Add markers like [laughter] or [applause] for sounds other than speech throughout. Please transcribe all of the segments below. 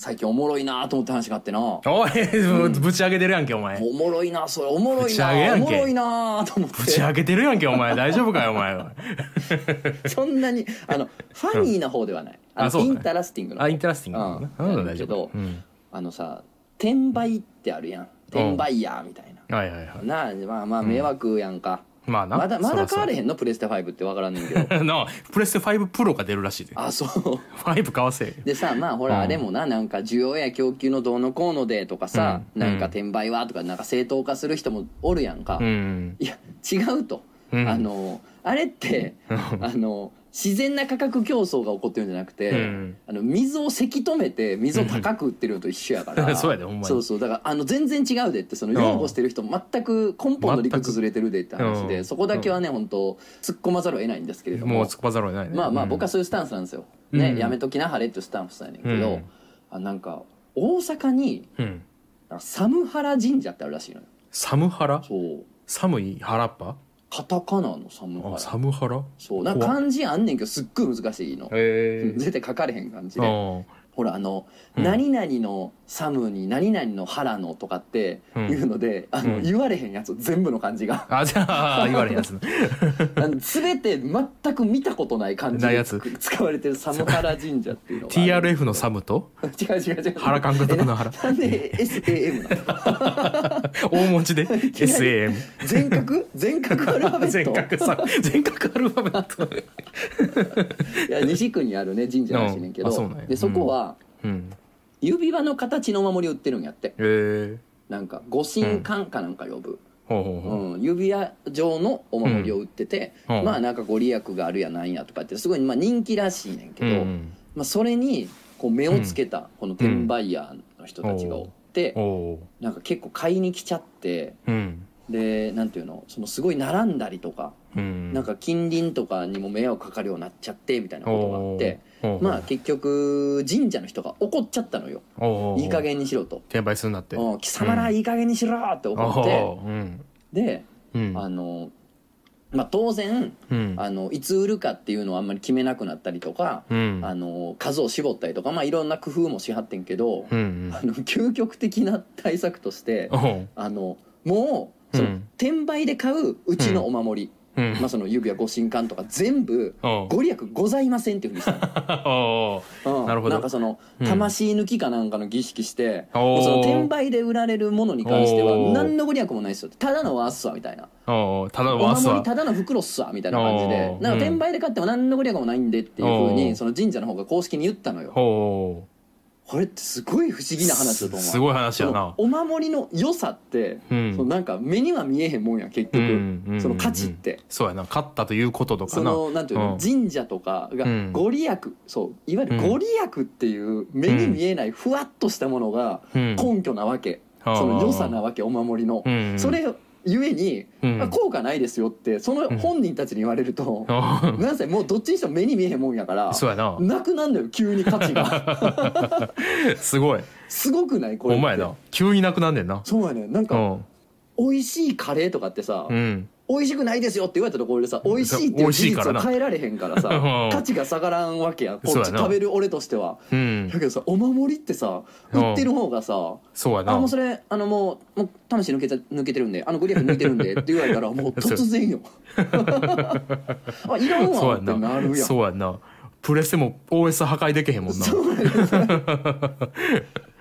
最近おもろいなと思って話があってなおおい、ぶち上げてるやんけ、お前。もろいなそれおもろいなおもろいなと思ってぶち上げてるやんけ、お前。大丈夫かよ、お前。[laughs] そんなにあのファニーな方ではない、あそうねインタラスティングの方あ、インタラスティングうんな。なの大丈けど夫。うん。あのさ転売ってあるやん転売ヤーみたいな、はいはいはい。なあまあまあ迷惑やんか、まあな。まだまだ変われへへんの？プレステ5って分からんねんけどん。[laughs] なあプレステ5プロが出るらしいで。あそう5買わせ。でさまあほらうんあれもななんか需要や供給のどうのこうのでとかさ、うんなんか転売はとかなんか正当化する人もおるやんか、うん。いや違うと、うんあのあれってあの自然な価格競争が起こってるんじゃなくて、うん。あの水をせき止めて水を高く売ってるのと一緒やから。[laughs] そうやでほんまに。そうそうだからあの全然違うでってその擁護してる人全く根本の理屈ずれてるでって話で、うん。そこだけはね本当突っ込まざるを得ないんですけれども。もう突っ込まざるを得ないね。まあまあうん。僕はそういうスタンスなんですよ、ねうん。やめときなはれっていうスタンスやねんけど、うん。あなんか大阪にうん。なんか寒原神社ってあるらしいのよ。サムハラ？そう。寒い？原っぱ？カタカナの寒あ、原サムハラ？そうなんか漢字あんねんけどすっごい難しいの、へえ。[laughs] 絶対書かれへん感じで、うんほらあの、うん。何々のサムに何々の原のとかってうん。いうので、あのうん。言われへんやつ全部の漢字が。あ、じゃあ、[laughs] 言われへんやつ。ね。[laughs] あの全て全く見たことない漢字でないやつ。使われてるサム原神社っていうのが TRF のサムと？違う違う違う。原監督の原。え [laughs] ななんで SAM なの？大文字で？SAM。全角？全角アルファベット？全角さ、全角アルファベット。いや西区にあるね神社らしいねんけど、そでそこはうん。指輪の形のお守り売ってるんやってへえ。なんか御神官かなんか呼ぶ、ほうほうほう。うん、指輪状のお守りを売ってて、うんうんまあなんかご利益があるやなんやとかってすごいまあ人気らしいねんけど、うんまあ、それにこう目をつけたこの転売ヤーの人たちがおって、おおなんか結構買いに来ちゃってー。うん。でなんていうのそのすごい並んだりとか、うん。なんか近隣とかにも迷惑かかるようになっちゃってみたいなことがあって。まあ結局神社の人が怒っちゃったのよいい加減にしろと転売するなって。うん貴様らいい加減にしろって怒って。でうん。あのまあ当然うん。あのいつ売るかっていうのはあんまり決めなくなったりとかうん。あの数を絞ったりとかまあいろんな工夫もしはってんけどうん。[laughs] あの究極的な対策としてあのもう転売で買ううちのお守りうん。まあその指輪ご神官とか全部ご利益ございませんっていうふうにした [laughs] うん。なるほど。なんかそのうん。魂抜きかなんかの儀式して、うその転売で売られるものに関しては何のご利益もないですよ。ただのワースわみたいな。ただおのワー。スは。守りただの袋っすわみたいな感じで。なんかうん転売で買っても何のご利益もないんでっていうふうにその神社の方が公式に言ったのよ。おこれってすごい不思議な話だと思う。すごい話やな。お守りの良さって、うん。そのなんか目には見えへんもんや結局、うんうんその価値って。そうやな。勝ったということとかそな。のなんていうの、うん。神社とかがうん。ご利益、そういわゆるご利益っていう目に見えないふわっとしたものがうん。根拠なわけ、うん。その良さなわけお守りの、うん。それゆえに、うんあ効果ないですよってその本人たちに言われると、[laughs] あなんせもうどっちにしても目に見えへんもんやからそうやな。なくなんだよ急に価値が [laughs] すごい。すごくない？これお前な。急になくなんねんな。そうやねなんか、うん。美味しいカレーとかってさ、うん。美味しくないですよって言われたところでさ美味しいって美いう事実を味しいからな。変えられへんからさ [laughs] うん。価値が下がらんわけやこっち食べる俺としては。うん。だ。けどさお守りってさうん。売ってる方がさそうやな。あもうそれあのもうもう魂抜けた抜けてるんであのご利益抜いてるんでって言われたらもう [laughs] 突然よ。[laughs] あいらんそうやわってなな。るやん。そうやな。プレステも OS 破壊できへんもんな。そうやね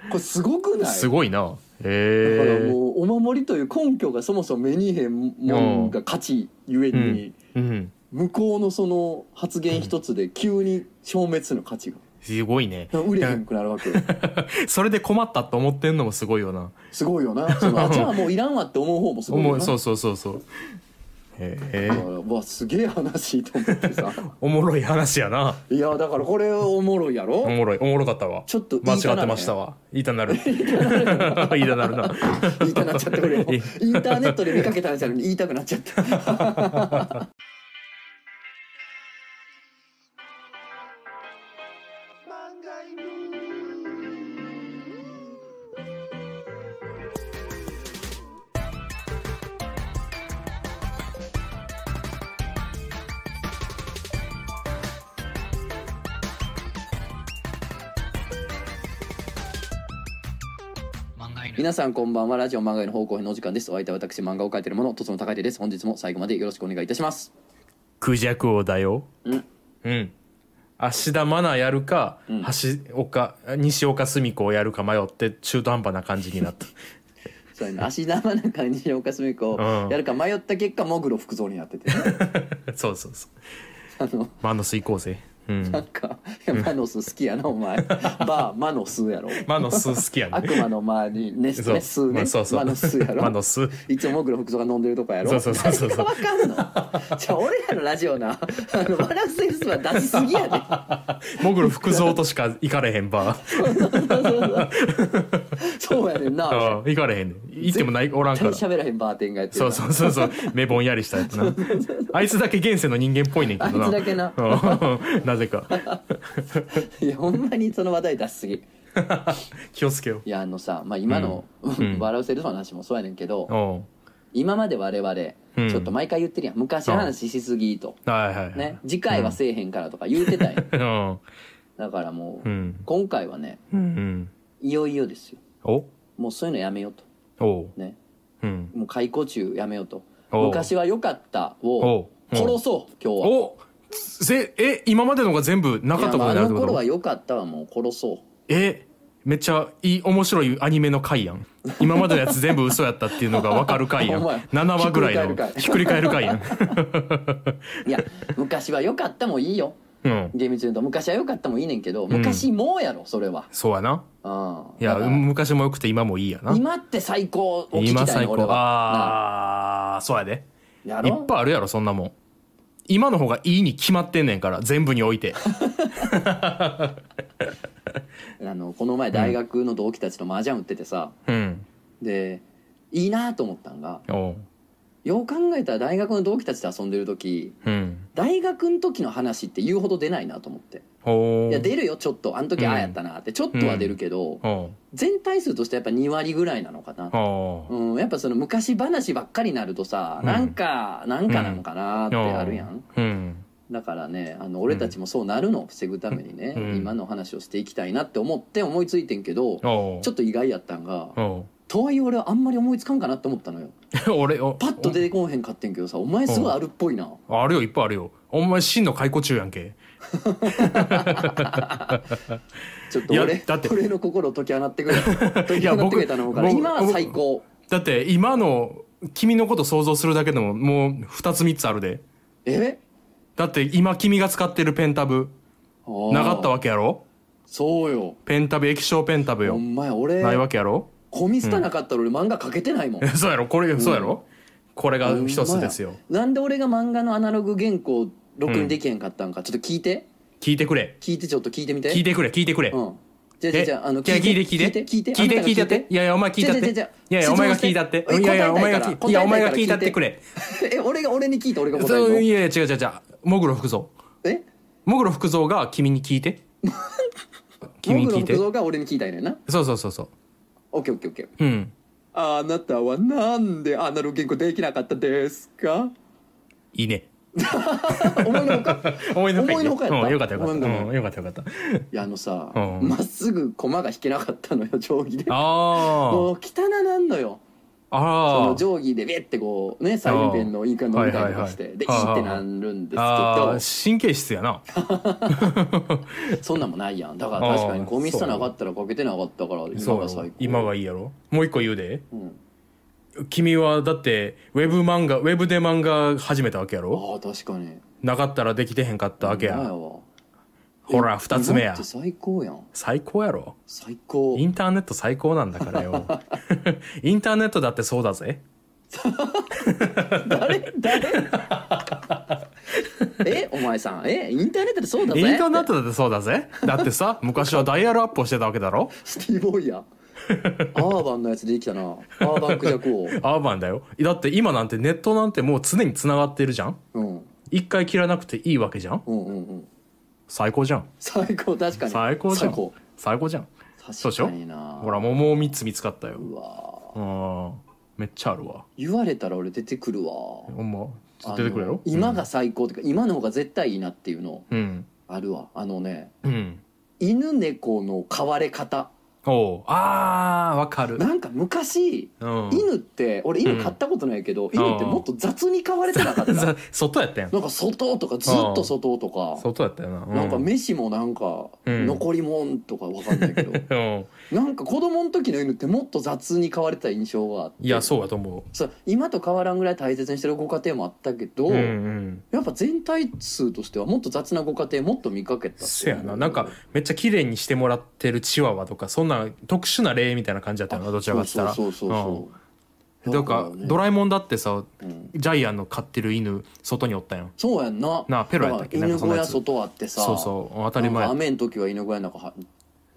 これすごくない？すごいな。だから。もうお守りという根拠がそもそも目にへんもんが価値ゆえに、うん。向こうのその発言一つで急に消滅の価値がすごいね。売れへんくなるわけよ [laughs] それで困ったと思ってんのもすごいよな。すごいよなその [laughs] あじゃあもういらんわって思う方もすごいよなそうそうそうそう。へえ。わすげえ話と思ってさ [laughs] おもろい話やな。いやだからこれおもろいやろ？おもろい。おもろかったわ。ちょっと間違ってましたわ。言いたなる。[laughs] 言いたなるな。[laughs] 言いたなっちゃって俺もいインターネットで見かけた話なのに言いたくなっちゃった皆さんこんばんは。ラジオ漫画への方向へのお時間です。お相手は私漫画を描いている者とつの高い手です。本日も最後までよろしくお願いいたします。クジャク王だよ。うん。うん。芦田愛菜やるか、うん。橋岡西岡澄子をやるか迷って中途半端な感じになった。[laughs] そうやね。芦田愛菜か西岡澄子うん。やるか迷った結果モグロ福蔵になってて [laughs] そうそうそう。あのマノス行こなんかいやマノス好きやなお前。[laughs] バーマノスやろ。マノス好きやね。悪魔の周りネスそう。ネスね。まあそうそう。マノスやろ。マノス。いつもモグロ福蔵が飲んでるとこやろ。そうそうそうそう。そうわかんの？じゃあ俺らのラジオな。あの笑うセンスは出しすぎやで。モグロ福蔵としか行かれへんバーそうやねんな。あ [laughs] あ行かれへんねん。行ってもないおらんから。絶対喋らへんバーテンがやってるそうそうそうそう。[laughs] 目ぼんやりしたやつな。あいつだけ現世の人間っぽいねんけどな。あいつだけな。うん。なぜか。[laughs] いやほんまにその話題出しすぎ。[laughs] 気をつけよ。いやあのさ、まあ、今の、うん。笑うセールの話もそうやねんけど、今まで我々、うん。ちょっと毎回言ってるやん。昔の話しすぎと、うはいはいはいね。次回はせえへんからとか言うてたん。や、[laughs] うん。だからもう、うん。今回はねうん。うんいよいよですよ。お？もうそういうのやめようと。おう。ね。うん。もう解雇中やめようと。おう。昔は良かったおをう。殺そう今日は。おせえ今までのが全部なかったことになるってこと？の頃は良かったはもう殺そう。えめっちゃいい面白いアニメの回やん。今までのやつ全部嘘やったっていうのが分かる回やん。ほんまや7話ぐらいのひひっくり返る回やん。[laughs] いや昔は良かったもいいよ。うん。厳密に言うと昔は良かったもいいねんけど昔もうやろそれは、そうやな。うん。いや昔もよくて今もいいやな。今って最高を聞き今最高たいね俺は。あ。あそうやで。いっぱいあるやろそんなもん今の方がいいに決まってんねんから全部において。[laughs] あのこの前大学の同期たちと麻雀打っててさ、うん。でいいなと思ったんがよう考えたら大学の同期たちと遊んでる時うん。大学の時の話って言うほど出ないなと思っていや出るよちょっと。あの時うん。ああやったなって。ちょっとは出るけど、全体数としてやっぱ2割ぐらいなのかな、おううん、やっぱその昔話ばっかりになるとさ、うん。なんかなんかなのかなってあるやん、うん。だからねあの俺たちもそうなるの。を防ぐためにね、うん。今の話をしていきたいなって思って思いついてんけど、ちょっと意外やったんがとはいえ俺はあんまり思いつかんかなって思ったのよ。[laughs] 俺おパッと出てこんへんかってんけどさお前すごいあるっぽいな。あるよいっぱいあるよ。お前真の解雇中やんけ [laughs] ちょっと俺だって俺の心を解き放ってくれ。[laughs] 解き放ってくれたの方から。僕今は最高。だって今の君のこと想像するだけでももう2つ3つあるで。え？だって今君が使ってるペンタブなかったわわけやろ？そうよ。ペンタブ液晶ペンタブほよんまや俺ないわけやろ？コミスタなかったら俺漫画描けてないもん。[laughs] そうやろこれそうやろ？これが一つですよ。なんで俺が漫画のアナログ原稿ろくにできへんかったんか？ちょっと聞いて。聞いてくれ。聞いてちょっと聞いてみて。聞いてくれ聞いてくれ。うん。じゃあじゃあじゃああの聞いて聞いて聞いて。聞いて。聞いてやって。いやいやお前聞いたって。いやいやお前が聞いたって。いやいやお前が聞いいやお前が聞いたってくれ。[laughs] え俺が俺に聞いて俺が答えるそういやいや違う違う違う。もぐろ福蔵のえ？もぐろ福蔵が君に聞いて。[laughs] 君に聞いて。僕の福蔵が俺に聞いたんやねんな。そうそうそうそう。オッケーオッケーオッケー。うん。あなたはなんでアナログ原稿できなかったですか？いいね [laughs] 思いのほか？思いのほかやった？うんよかったよかった。よかったよかった。いやあのさうん。まっすぐ駒が引けなかったのよ定規で。あもう汚なんのよ。あその定規でビッてこうねサインペンのインクが伸びたりとかして。でいいってなるんですけあどー神経質やな。[laughs] そんなんもないやん。だから確かにコミスタなかったらかけてなかったから今が最高。今がいいやろ。もう一個言うで。うん君はだってウェブ漫画ウェブで漫画始めたわけやろ？ああ確かに。なかったらできてへんかったわけや。ほらえ二つ目や。最高やん。最高やろ？最高。インターネット最高なんだからよ。[laughs] インターネットだってそうだぜ。誰 [laughs] 誰？[laughs] えお前さん。えインターネットでそうだぜ？インターネットだってそうだぜ。だってさ昔はダイヤルアップをしてたわけだろ？シティボーイやアーバンのやつできたな。アーバンクジャク王。アーバンだよ。だって今なんてネットなんてもう常に繋がってるじゃん。うん。一回切らなくていいわけじゃん。うんうんうん。最高じゃん。最高確かに。最高じゃん。最高。最高じゃん。そうでしかになほらもうもう3つ見つかったよ。うわうん。めっちゃあるわ。言われたら俺出てくるわ。ほんま？出てくれよあの今が最高っていうか今の方が絶対いいなっていうのうん。あるわ。あのねうん。犬猫の飼われ方おう。あーわかる。なんか昔うん。犬って俺犬飼ったことないけど、犬ってもっと雑に飼われてなかった、[laughs] ざ外やったやん。なんか外とかずっと外とか、外やったよな、うなんか飯もなんかうん。残りもんとかわかんないけど、[laughs] うん。なんか子供の時の犬ってもっと雑に飼われてた印象があって。いやそうやと思そう今と変わらんぐらい大切にしてるご家庭もあったけど、ううんうん。やっぱ全体数としてはもっと雑なご家庭もっと見かけたせやな。なんかめっちゃ綺麗にしてもらってるチワワとかそんな特殊な例みたいな感じだったよなどちらかって言ったら。そうそうそうそう。なんかドラえもんだってさうん。ジャイアンの飼ってる犬外におったやん。そうやんな。なあペロやったっけ？犬小屋外あってさそうそう。当たり前雨の時は犬小屋の中は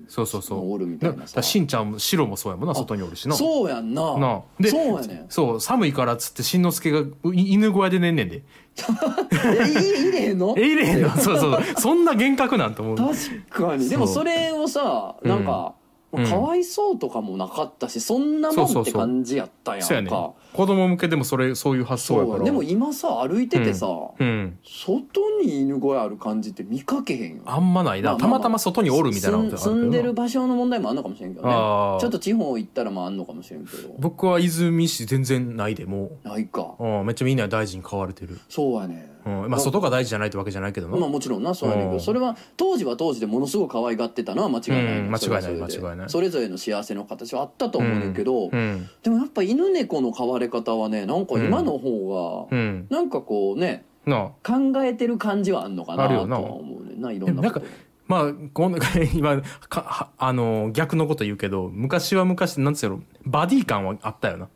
そうそうそう。おるみたいなさ。しんちゃんも白もそうやもんな外におるしな。そうやんな。なあ。でそうやねん。そう寒いからっつってしんのすけがう犬小屋で寝んねんで。えい入れへんの？え入れへんの？そうそう。そんな幻覚なんと思う。確かに。でもそれをさうん。なんか、うん。かわいそうとかもなかったしそんなもんってそうそうそう感じやったやんか。そうやね。子供向けでもそれそういう発想やから。でも今さ歩いててさ、うん。外に犬小屋ある感じって見かけへんよあんまないな、まあまあたまたま外におるみたいなのってあるけど。住ん住んでる場所の問題もあんのかもしれんけどね。あーちょっと地方行ったらまああんのかもしれんけど。僕は泉市全然ないでもないか。う、うん、めっちゃみんな大事に飼われてる、そうやねうん、まあ外が大事じゃないってわけじゃないけどな、まあもちろんなそうやねんけうんどそれは当時は当時でものすごく可愛がってたのは間違いないね。うん。間違いない間違いない。それぞれの幸せの形はあったと思うねんけど、うん。でもやっぱ犬猫の飼われ方はねなんか今の方が、うん。なんかこうね考えてる感じはあんのかなとは思うねんないろんなこと。まあこん今かはあの逆のこと言うけど昔は昔なんつうのバディ感はあったよな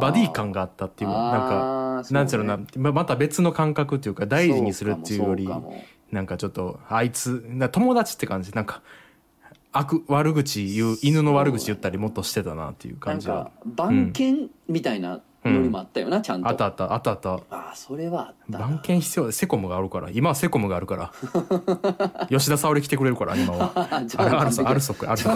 バディ感があったっていうなんかなんつうのなままた別の感覚っていうか大事にするっていうよりなんかちょっとあいつな友達って感じ。なんか悪悪口言う犬の悪口言ったりもっとしてたなっていう感じは。か番犬みたいなのにもあったよな、ちゃんと。あったあったあったあった。ああそれはあったな。番犬必要でセコムがあるから。今はセコムがあるから。[laughs] 吉田沙保里来てくれるから今は。[laughs] あるそあるそこあるそ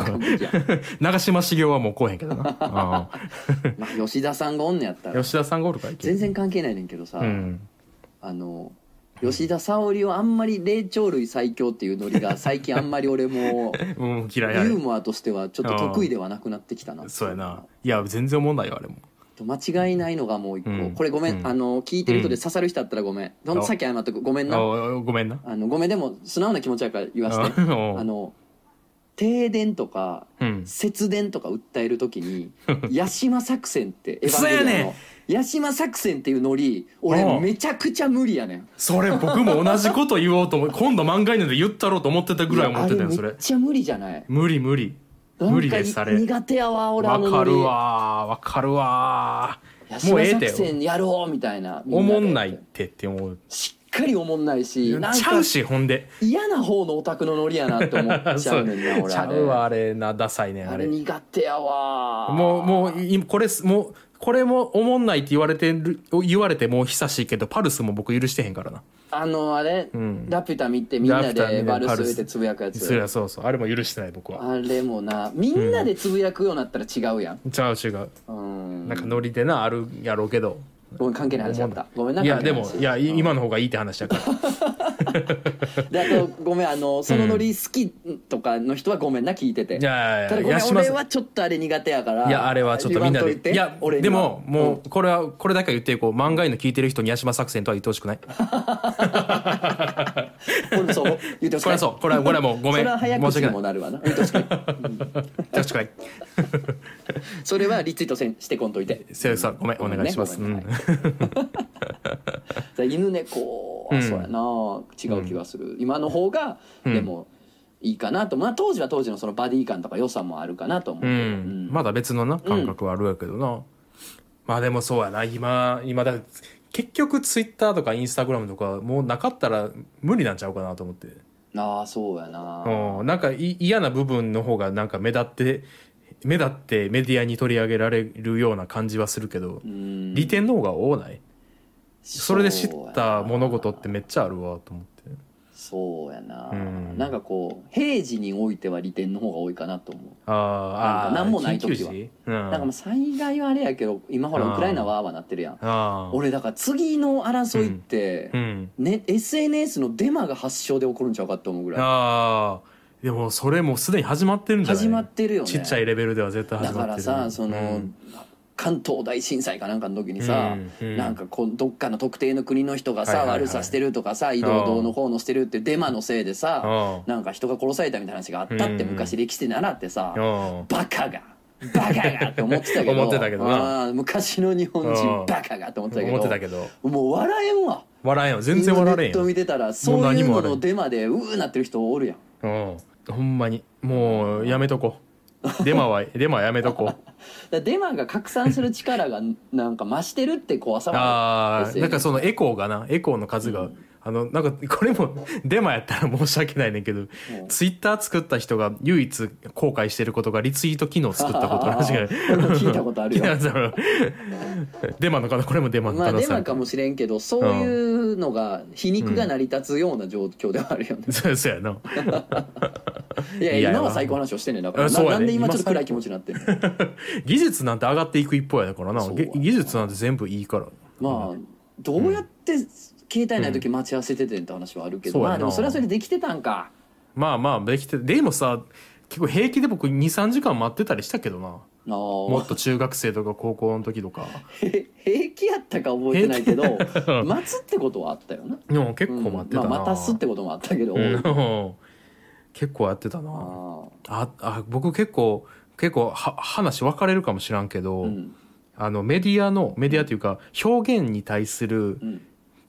長嶋茂雄はもう来おへんけどな。[laughs] まあ吉田さんがおんねやったら。うん吉田さんがおるからいける全然関係ないねんけどさ、うん。あの吉田沙保里をあんまり霊長類最強っていうノリが最近あんまり俺もうん嫌いやユーモアとしてはちょっと得意ではなくなってきたな。そうやな。いや全然思んないよあれも間違いないのがもう一個、うん。これごめん、うん。あの聞いてる人で刺さる人あったらごめん、どんあさっき謝っとくごめんな。あごめんな。あのごめんでも素直な気持ちやから言わせて。ああの停電とかうん。節電とか訴えるときにヤシマ作戦ってエヴ嘘やねん。ァンゲリオンのヤシマ作戦っていうノリ俺うん。めちゃくちゃ無理やねん。それ僕も同じこと言おうと思う。今度漫画犬で言ったろうと思ってたぐらい思ってたよそれ。めっちゃ無理じゃない？無理無理無理ですあれ苦手やわ俺わかるわわかるわもうええて戦やろうみたいなみおもんないってって思う。しっかりおもんないしなちゃうしほんで。嫌な方のオタクのノリやなって思っちゃうねんな [laughs] 俺。ちゃうわあれなダサいねんあれ苦手やわもうもういこれすもうこれもおもんないって言われてる言われてもう久しいけどパルスも僕許してへんからな。あのあれ、ん。ラピュタ見てみんなでバルスス。植えてつぶやくやつ。そりゃそうそう。あれも許してない僕は。あれもなみんなでつぶやくようになったら違うやん。ちゃう違う。うん。なんかノリでなあるやろうけどごめん関係ない話だった。ごめんないやでもいやい今の方がいいって話やから。[laughs] であとごめんあのそのノリ好きとかの人はごめんな聞いてて。いやいただごめんやいやします。俺はちょっとあれ苦手やからいやあれはちょっとみんなで。いや俺でももうこれはこれだけは言っていこう。漫画犬聞いてる人に八島作戦とは言ってほしくない。これもそう？言ってほしくない？これはそう。これはこれはもうごめん。[laughs] それは早口申し訳ない。にもなるわな言ってほしくない確かに [laughs] それはリツイートせんしてこんといて。せいさんごめんお願いします。ごめん犬猫はうん。そうやな、違う気がする、今の方がうん。でもいいかなと、まあ当時は当時のそのバディ感とか良さもあるかなと思ううん。まだ別のな感覚はあるやけどな、まあでもそうやな。今今だ結局ツイッターとかインスタグラムとかもうなかったら無理なんちゃうかなと思って。ああそうやな、うん。なんかい嫌な部分の方がなんか目立って目立ってメディアに取り上げられるような感じはするけど、うん。利点の方が多ない？それで知ったな物事ってめっちゃあるわと思って。そうやな、うん。なんかこう平時においては利点の方が多いかなと思う。あーあーなんか何もない時は。うん、なんかまあ災害はあれやけど今ほらうんウクライナはあーわなってるやん。俺だから次の争いって、うん。ね、SNS のデマが発祥で起こるんちゃうかって思うぐらい。ああでもそれもうすでに始まってるんじゃない？始まってるよね。ちっちゃいレベルでは絶対だから始まってる。さその、うん。関東大震災かなんかの時にさ、うんうん。なんかこうどっかの特定の国の人がさ、はいはいはい。悪さしてるとかさ移動どうのこうのしてるってデマのせいでさ、うん。なんか人が殺されたみたいな話があったってうん昔歴史で習ってさ、うん。バカがバカがって思ってたけど思ってたけどな。あー昔の日本うん人バカがって思ってたけど思ってたけど。もう笑えんわ。笑えんよ。全然笑えんよ。ネット見てたらそういうも笑えん。のデマでうーなってる人おるやん。うんほんまに。もうやめとこう。[laughs] デマはデマはやめとこう。デマが拡散する力がなんか増してるって怖さもああ SNS なんかそのエコーがなエコーの数が、あのなんかこれも [laughs] デマやったら申し訳ないねんけど、ツイッター作った人が唯一後悔してることがリツイート機能作ったことらしい聞いたことあるよ。[laughs] デマのかなこれもデマのまあ可能性ある。デマかもしれんけどそういうのが皮肉が成り立つような状況ではあるよね、そう [laughs] そうやな。いやいや今は最高の話をしてんねんだからななんで今ちょっと暗い気持ちになってんの？技術なんて上がっていく一方やだからな。技術なんて全部いいから。まあどうやって携帯ない時待ち合わせててんって話はあるけど、そうやな。まあでもそれはそれでできてたんか。まあまあできてでもさ結構平気で僕23時間待ってたりしたけどな。もっと中学生とか高校の時とか。へ [laughs] 平気やったか覚えてないけど [laughs] 待つってことはあったよな。でも結構待ってたな、うん。まあ、待たすってこともあったけど、うん。[laughs] 結構やってたな。あああ僕結構結構は話分かれるかもしらんけど、ーうん。あのメディアのメディアというか表現に対するうん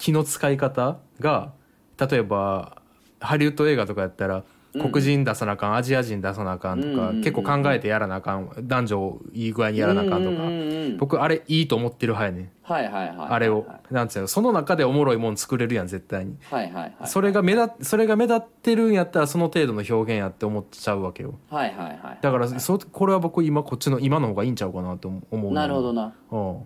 気の使い方が例えばハリウッド映画とかやったらうん。黒人出さなあかんアジア人出さなあかんとか、うんうんうんうん。結構考えてやらなあかん男女をいい具合にやらなあかんとか、うんうんうんうん。僕あれいいと思ってる派やねん。はいはいはいはいあれを、なんつうのその中でおもろいもん作れるやん絶対に、はいはいはいそれが目立それが目立ってるんやったらその程度の表現やって思っちゃうわけよ。はいはいはいだからそこれは僕今こっちの今の方がいいんちゃうかなと思うなるほどな。うん。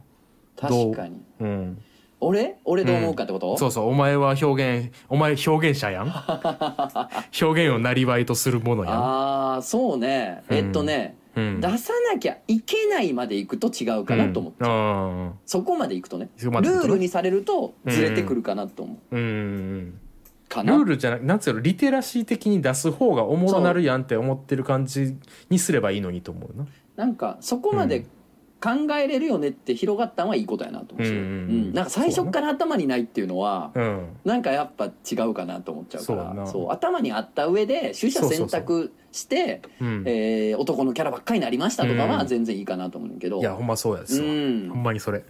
確かに。うん俺？俺どう思うかってこと、そうそうお前は表現お前表現者やん。[laughs] 表現をなりわいとするものやああそうね。えっとね、ん、うん、出さなきゃいけないまでいくと違うかなと思って、うん。そこまでいくとね。ルールにされるとずれてくるかなと思う、うん。ルールじゃなくなんつうのリテラシー的に出す方がおもろなるやんって思ってる感じにすればいいのにと思うな。なんかそこまで考えれるよねって広がったのはいいことやなと思うし、うんうんうん。なんか最初から頭にないっていうのはうん。なんかやっぱ違うかなと思っちゃうから。そう頭にあった上で取捨選択してうん。えー男のキャラばっかりになりましたとかはうん。全然いいかなと思うけど、いやほんまそうやですわ、うん。ほんまにそれ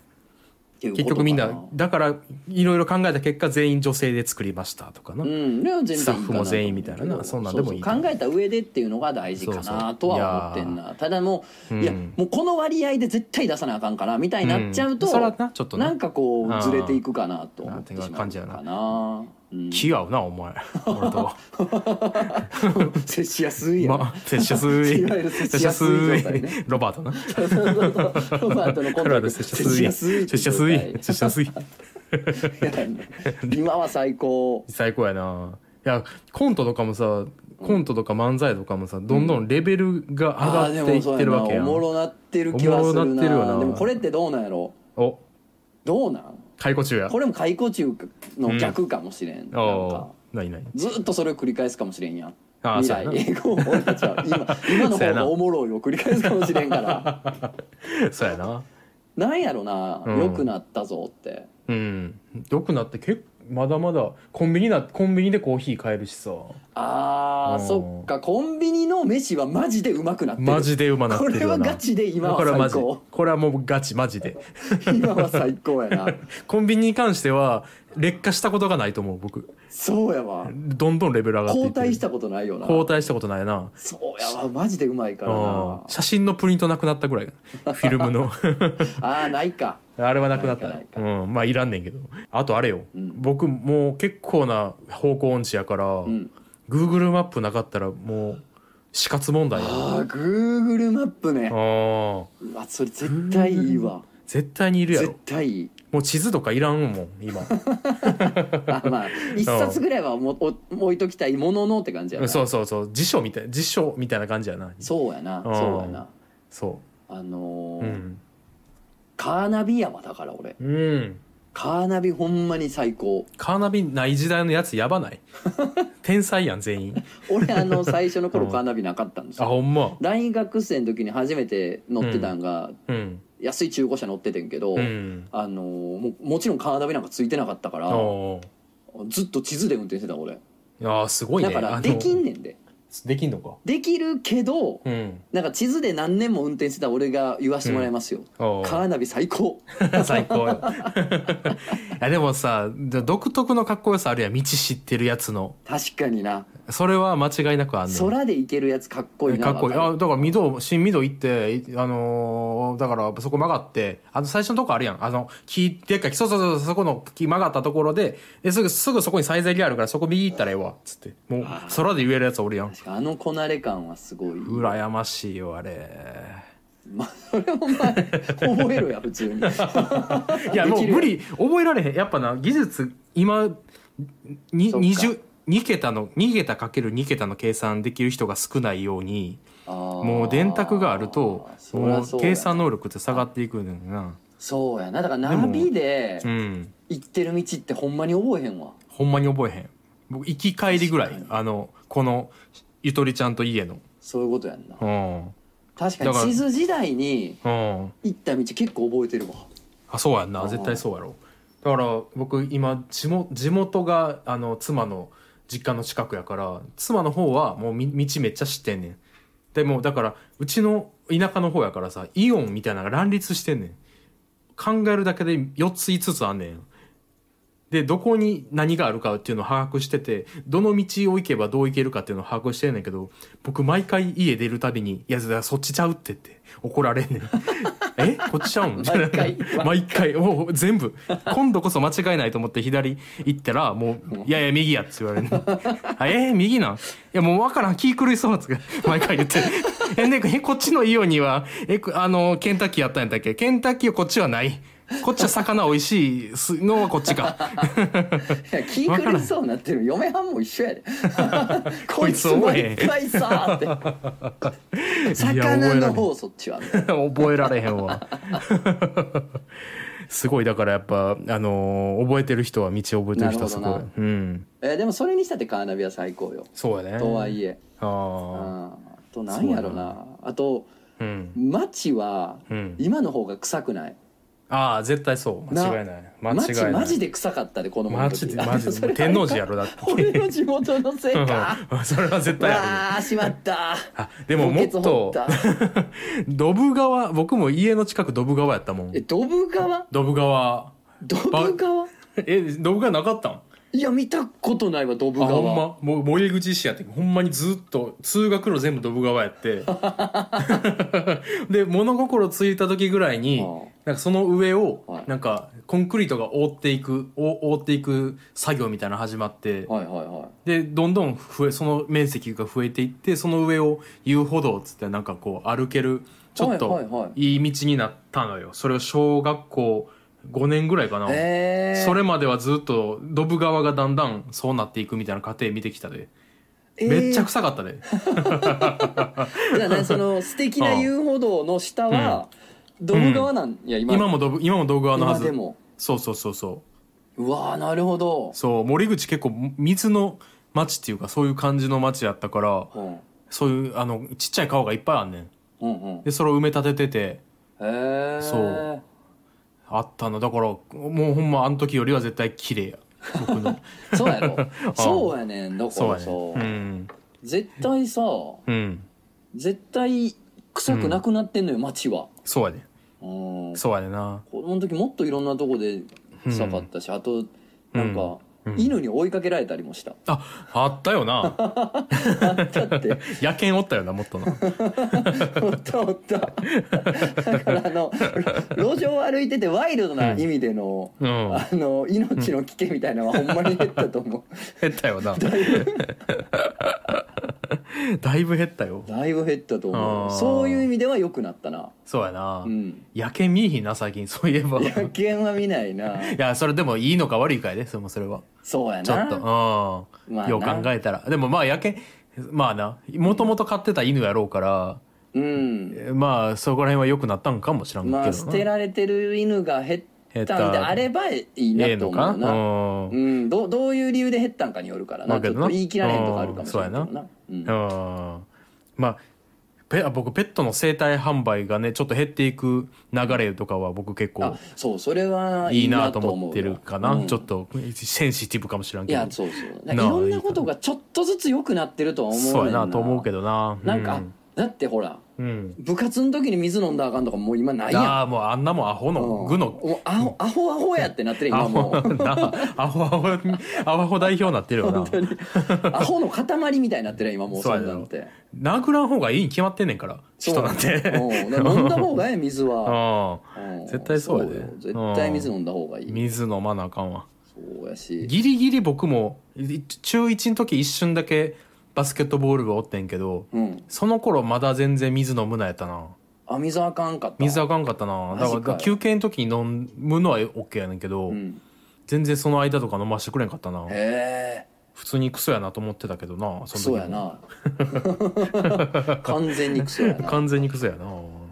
結局みんなだからいろいろ考えた結果全員女性で作りましたとかな、うん、スタッフも全員みたいなな。そんなんでもいい考えた上でっていうのが大事かなとは思ってんな。ただもう、うんいやもうこの割合で絶対出さなあかんからみたいになっちゃうと、うん。なちょっとな。なんかこうずれていくかなと思ってしまう感じやなかな、うん、気合うなお前。[laughs] 俺と。接しやすいやん、ま接しやすい。いわゆる接しやすいロバートな。ロバートのコント接しやすい。接しやすい接しやすい。[laughs] 今は最高。最高やな。いやコントとかもさコントとか漫才とかもさどんどんレベルが上がっていってるわけやん。うやな。おもろなってる気はするおもろなってるよなな。でもこれってどうなんやろ？お。どうなん？解雇中や。これも解雇中の逆かもしれん、なんか。ああ何何ずっとそれを繰り返すかもしれんやん。未来英語を俺たちは今 [laughs] 今の方がおもろいを繰り返すかもしれんから。[laughs] そうやな。なんやろな。うん。良くなったぞって。うん。よくなって結まだまだコンビニなコンビニでコーヒー買えるしさ。うんあーそっか。コンビニの飯はマジでうまくなってる。マジでうまなってこれるよな。はガチで今はこれはマジ。最高。これはもうガチマジで。今は最高やな。[laughs] コンビニに関しては劣化したことがないと思う僕。そうやわ。どんどんレベル上がっていってる。交代したことないよな。交代したことないな。そうやわマジでうまいからうん。な写真のプリントなくなったぐらい。フィルムの。[laughs] ああないかあれはなくなった。ないか。うん。まあいらんねんけど。あとあれよ、うん。僕もう結構な方向音痴やから、うん。Google マップなかったらもう死活問題や。ああ Google マップね。あー。うわそれ絶対いいわ。絶対にいるや絶ろ対いい。もう地図とかいらんもん今。[laughs] あまあ一冊ぐらいはもお置いときたいもののって感じやな。そうそうそう。辞書みたい辞書みたいな感じやな。そうやな。うん。そうやな。そあのーううんカーナビ山だから俺。うん。カーナビほんまに最高。カーナビない時代のやつやばない？[laughs] 天才やん全員。俺あの最初の頃カーナビなかったんですよ。あほんま。大学生の時に初めて乗ってたんが、うん。安い中古車乗っててんけど、うん。あのーももちろんカーナビなんかついてなかったからおー。ずっと地図で運転してた俺。いやーすごいね。だからできんねんでできんのか。できるけどうん。なんか地図で何年も運転してた俺が言わせてもらいますよ、おーカーナビ最高。[laughs] 最高よ。[laughs] いやでもさ独特のかっこよさあるやん。道知ってるやつの。確かにな。それは間違いなくあんねん。空で行けるやつかっこいいな。かっこいい。あだから御堂新御堂行っていあのーだからそこ曲がってあの最初のとこあるやん。あの木でっかい木。そうそうそうそこの木曲がったところでですぐすぐそこにサイゼリアあるからそこ右行ったらええわ。っつって。もう空で言えるやつおるやんあのこなれ感はすごい。羨ましいよあれ。まあ [laughs] それお前覚えろや普通に。[laughs] いやもう無理。覚えられへん。やっぱな技術今にそっか。20 2桁の2桁かける2桁の計算できる人が少ないようにももう電卓があるともう計算の能力って下がっていくんだよな。そうやな。だからナビでうん。行ってる道ってほんまに覚えへんわ。ほんまに覚えへん。僕行き帰りぐらい。あのこのゆとりちゃんと家の。そういうことやんな。うん。確かだから。に地図時代にうん。行った道結構覚えてるわ。あそうやんうなん。絶対そうやろ。だから僕今地元地元があの妻の実家の近くやから妻の方はもうみ道めっちゃ知ってんねん。でもだからうちの田舎の方やからさイオンみたいなのが乱立してんねん。考えるだけで4つ5つあんねんでどこに何があるかっていうのを把握しててどの道を行けばどう行けるかっていうのを把握してんねんけど僕毎回家出るたびに「いやそっちちゃうって」って怒られんねん。[laughs] え？こっちちゃうん？毎回。[laughs] 毎回。もう全部。今度こそ間違いないと思って左行ったらもう「いやいや右や」って言われる [laughs] あえー、右なん？いやもう分からん。気狂いそうって毎回言って「えねえこっちのイオンにはえあのケンタッキーやったんやったっけ？ケンタッキーはこっちはない」[laughs] こっちは魚美味しいのはこっちか。いや気狂いそうになってる嫁はんも一緒やで [laughs] こいつこいつ覚えへん毎回さーって [laughs] 魚の方そっちは覚えられへんわ。すごいだからやっぱあのー覚えてる人は道覚えてる人はすごい。うん。えーでもそれにしたってカーナビは最高よそうやね。とはいえああ。あとなんやろなあとうん。街はうん。今の方が臭くないああ絶対そう。間違いない。間違い街ない。マジで臭かったで子供のマ時ジでマジそれで天王寺やろだって。俺の地元のせいか。[laughs] それは絶う対あわあしまった。るあでももっ墓と穴掘った。[laughs] ドブ川僕も家の近くドブ川やったもん。えドブ川？ドブ川。ドブ川？えドブ川なかったん？いや見たことないわドブあほん川ま。もう森口市やってほんまにずっと通学路全部ドブ川やって。[laughs] で物心ついた時ぐらいにあなんかその上をはい。なんかコンクリートが覆っていくお覆っていく作業みたいなの始まって。はいはいはでどんどん増えその面積が増えていってその上を遊歩道っつってなんかこう歩けるちょっはいとはいはい。いい道になったのよ。それを小学校5年ぐらいかな、えー、それまではずっとドブ川がだんだんそうなっていくみたいな過程見てきたで、めっちゃ臭かったで。じゃあねその素敵な遊歩道の下は、ドブ川なんや今。今もドブ今もドブ川のはず。今でも。そうそうそうそう。わーなるほど。そう森口結構水の町っていうかそういう感じの町やったからうん。そういうあのちっちゃい川がいっぱいあんねん。うんうん。でそれを埋め立ててて。へえそうあったのだからもうほんまあの時よりは絶対綺麗や。僕の。[laughs] そうやろ。[laughs] そうやねん。だからさ、絶対さうん。絶対臭くなくなってんのよ街は。そうやねうん。そうやねな。子供の時もっといろんなとこで臭かったし、あとなんか、うん犬に追いかけられたりもした。ああったよな。だって。[laughs] 野犬おったよなもっとな [laughs] おったおった。だからあの路上を歩いててワイルドな意味での、うん。あの命の危険みたいなのはほんまに減ったと思う。減ったよな。だいぶ [laughs] 減ったよ。だいぶ減ったと思う。そういう意味では良くなったな。そうやな、うん。野犬見えひんな最近そういえば。い野犬は見ないな。[laughs] いやそれでもいいのか悪いかやで。それもそれは。そうやな。ちょっと。うん、まあな。よう考えたら。でもまあ野犬まあな。もともと飼ってた犬やろうから。うん。まあそこら辺は良くなったんかもしらんけどな、まあ捨てられてる犬が減っ減ったんであればいいなと思うな、うん。うん、どうどういう理由で減ったんかによるからな。ちょっと言い切られへんとかあるかもしれないな。うん。うん。まあペ僕ペットの生体販売がねちょっと減っていく流れとかは僕結構あそうそれはいいなと思ってるかな、うん。ちょっとセンシティブかもしれんけど。いやそうそう。いろんなことがちょっとずつ良くなってるとは思うそうやなと思うけどな。なんか、うん。だってほらうん。部活の時に水飲んだらあかんとかもう今ないやん。ああもうあんなもんアホのうん具の。もうアホアホアホやってなってるア今もホうなアホアホアホ代表になってるよな。アホの塊みたいになってる今もうそうんなんて。殴らん方がいいに決まってんねんから人なんて。飲んだ方がええ水は。絶対そうやで。よ絶対水飲んだ方がいい。水飲まなあかんわ。そうやし。ギリギリ僕もい中1の時一瞬だけバスケットボール部おってんけどうん。その頃まだ全然水飲むなやったな。あ水あかんかった。水あかんかったな。だからマジかよ休憩の時に飲むのは OK やねんけど、うん。全然その間とか飲ましてくれんかったな。へえ。普通にクソやなと思ってたけどなクその時も。ソやな。[laughs] 完全にクソやな。[laughs] 完全にクソやな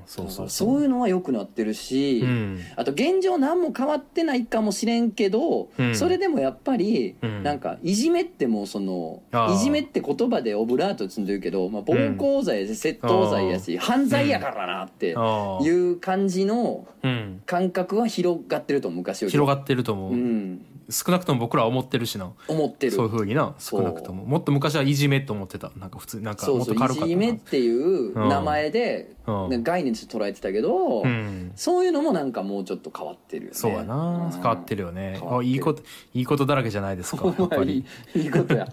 そうそうそう。いうのは良くなってるし、うん。あと現状何も変わってないかもしれんけど、うん。それでもやっぱり、うん。なんかいじめってもうそのいじめって言葉でオブラート積んでるけど、まあ、暴行罪やし窃盗罪やし、犯罪やからなっていう感じのうん。感覚は広がってると思う昔より。広がってると思う、うん少なくとも僕らは思ってるしな。思ってる。そういうふうにな。少なくとも。もっと昔はいじめと思ってた。なんか普通なんかもっと軽かったなじめっていう名前で、うん。ね概念として捉えてたけど、うん。そういうのもなんかもうちょっと変わってるよね。そうやな。変わってるよね。いいこといいことだらけじゃないですか [laughs] やっぱり。いいことや。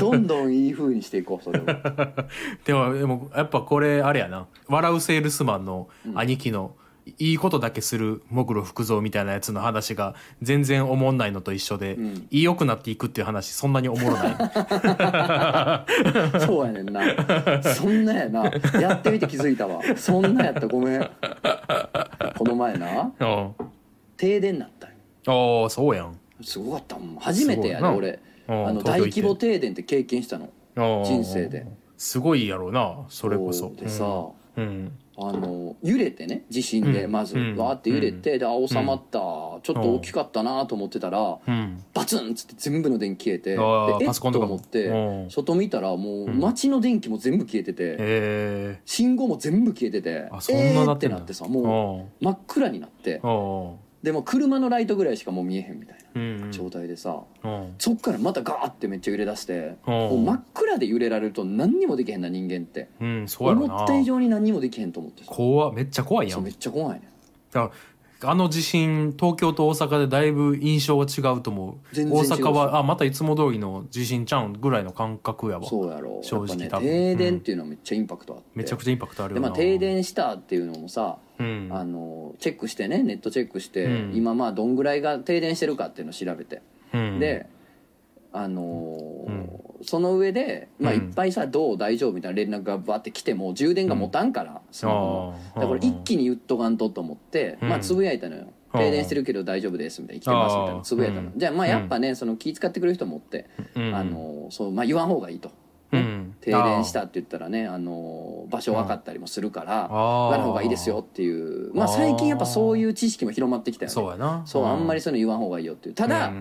どんどんいい風にしていこうそれを。[laughs] でもでもやっぱこれあれやな。笑うセールスマンの兄貴の、いいことだけするもぐろ福蔵みたいなやつの話が全然おもんないのと一緒で、ん。いいよくなっていくっていう話そんなにおもろない。[laughs] そうやねんな。そんなやな。やってみて気づいたわ。そんなやったごめん。この前な [laughs] う。ん停電なったよ。ああそうやん。すごかった初めてやすごいな。で俺うんあの大規模停電って経験したの。人生で。すごいやろうなそれこそ。でさ、うんあの揺れてね地震でうん。まずうん。わーって揺れて、であ収まった、ちょっと大きかったなと思ってたら、うん。バツンっつって全部の電気消えてであーえっパソコンとかも。と思ってうん。外見たらもう街の電気も全部消えてて、信号も全部消えててあそんななってんだ。えーってなってさもう真っ暗になってでも車のライトぐらいしかもう見えへんみたいうんな状態でさ、うん。そっからまたガーってめっちゃ揺れ出して、うん。もう真っ暗で揺れられると何にもできへんな人間って。思った以上に何にもできへんと思ってさ。怖めっちゃ怖いやそうんめっちゃ怖いね。だからあの地震東京と大阪でだいぶ印象が違うと思う。大阪はあまたいつも通りの地震ちゃうんぐらいの感覚やわ。そうやろ。正直ね停電っていうのはめっちゃインパクトあって、めちゃくちゃインパクトあるよな。でまあ停電したっていうのもさ、うん。あのチェックしてねネットチェックして、うん。今まあどんぐらいが停電してるかっていうのを調べて、うん。であのーその上で、まあ、うん。いっぱいさ「どう大丈夫?」みたいな連絡がバーって来ても充電が持たんから、スマホのあー。だから一気に言っとかんとと思って、うん。まあつぶやいたのよ。停電してるけど大丈夫ですみたいな。生きてますみたいな。つぶやいたの、うん。じゃあまあやっぱねその気遣ってくれる人もおって、うん。あのーそうまあ、言わん方がいいと、うん停電したって言ったらねあのー場所分かったりもするからあー。言わん方がいいですよっていう。まあ最近やっぱそういう知識も広まってきたよね。そうやな。そうあんまりそそういうの言わん方がいいよっていう。ただ、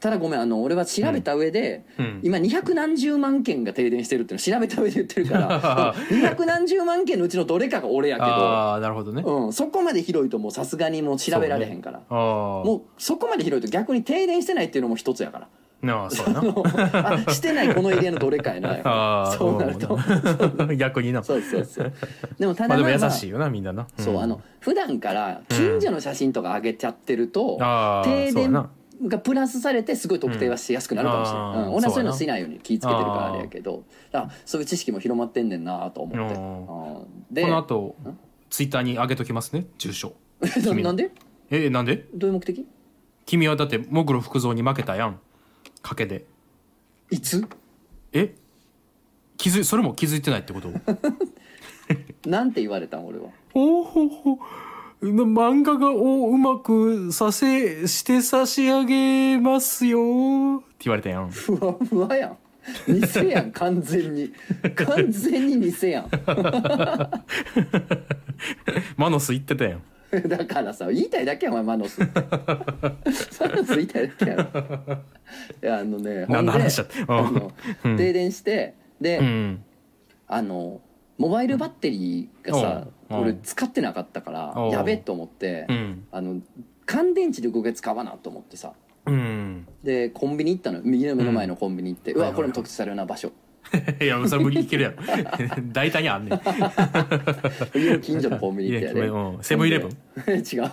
ただごめんあの俺は調べた上で、うん。今二百何十万件が停電してるっていうの調べた上で言ってるから [laughs] 二百何十万件のうちのどれかが俺やけああなるほどね。ど、うん、そこまで広いともうさすがにもう調べられへんから、もうそこまで広いと逆に停電してないっていうのも一つやからなあそうやな。[laughs] あしてないこの家のどれかやな。[laughs] そうなると。うん [laughs] 逆にな。そうそうそう。でもただまあ優しいよなみんなな。そうあの普段から近所の写真とか上げちゃってると、ああ停電がプラスされてすごい特定はしやすくなるかもしれない、うん。うん俺はそういうのしないように気ぃつけてるからあれやけど。だからそういう知識も広まってんねんなと思って、うん。うん。でこの後ん？ツイッターに上げときますね住所。なんで？えなんで？どういう目的？君はだってモグロ福蔵に負けたやん賭けで。いつ？え？気づいそれも気づいてないってこと？[laughs] なんて言われたん俺は？おほほ漫画がをうまくさせして差し上げますよ。って言われたやん。ふわふわやん。偽やん [laughs] 完全に。完全に偽やん。[laughs] マノス言ってたやん [laughs] だからさ言いたいだけやんお前マノス。ってマノス言いたいだけやろいやあのねほんで何の話だってあのうん。停電してで、うん。あのモバイルバッテリーがさ、うん。俺使ってなかったから、うん。やべえと思って、うん。あの乾電池で動くやつ買わなと思ってさ。うん。でコンビニ行ったの右の目の前のコンビニ行って、うわこれも特設されるな場所いやそれもいけるやろ。[laughs] 大体にあんねん。家の近所のコンビニ行ってやで、うん。セブンイレブン？違う。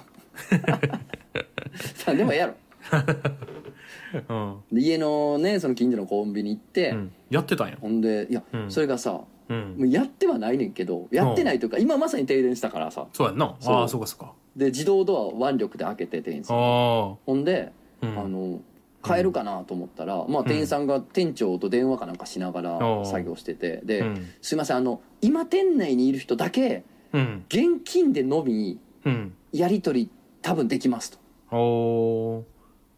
さでもええやろ。[laughs] うん。で家のねその近所のコンビニ行って、うん。やってたんや。ほんでいや、うん。それがさうん。もうやってはないねんけどやってないというか、今まさに停電したからさ。そうやんな。そう。ああそうかそうか。で自動ドア腕力で開けて店員さんあほんで、あうん。あの買えるかなと思ったら、まあ、店員さんが店長と電話かなんかしながら作業しててで、うん。すいませんあの今店内にいる人だけうん。現金でのみうん。やり取り多分できますと。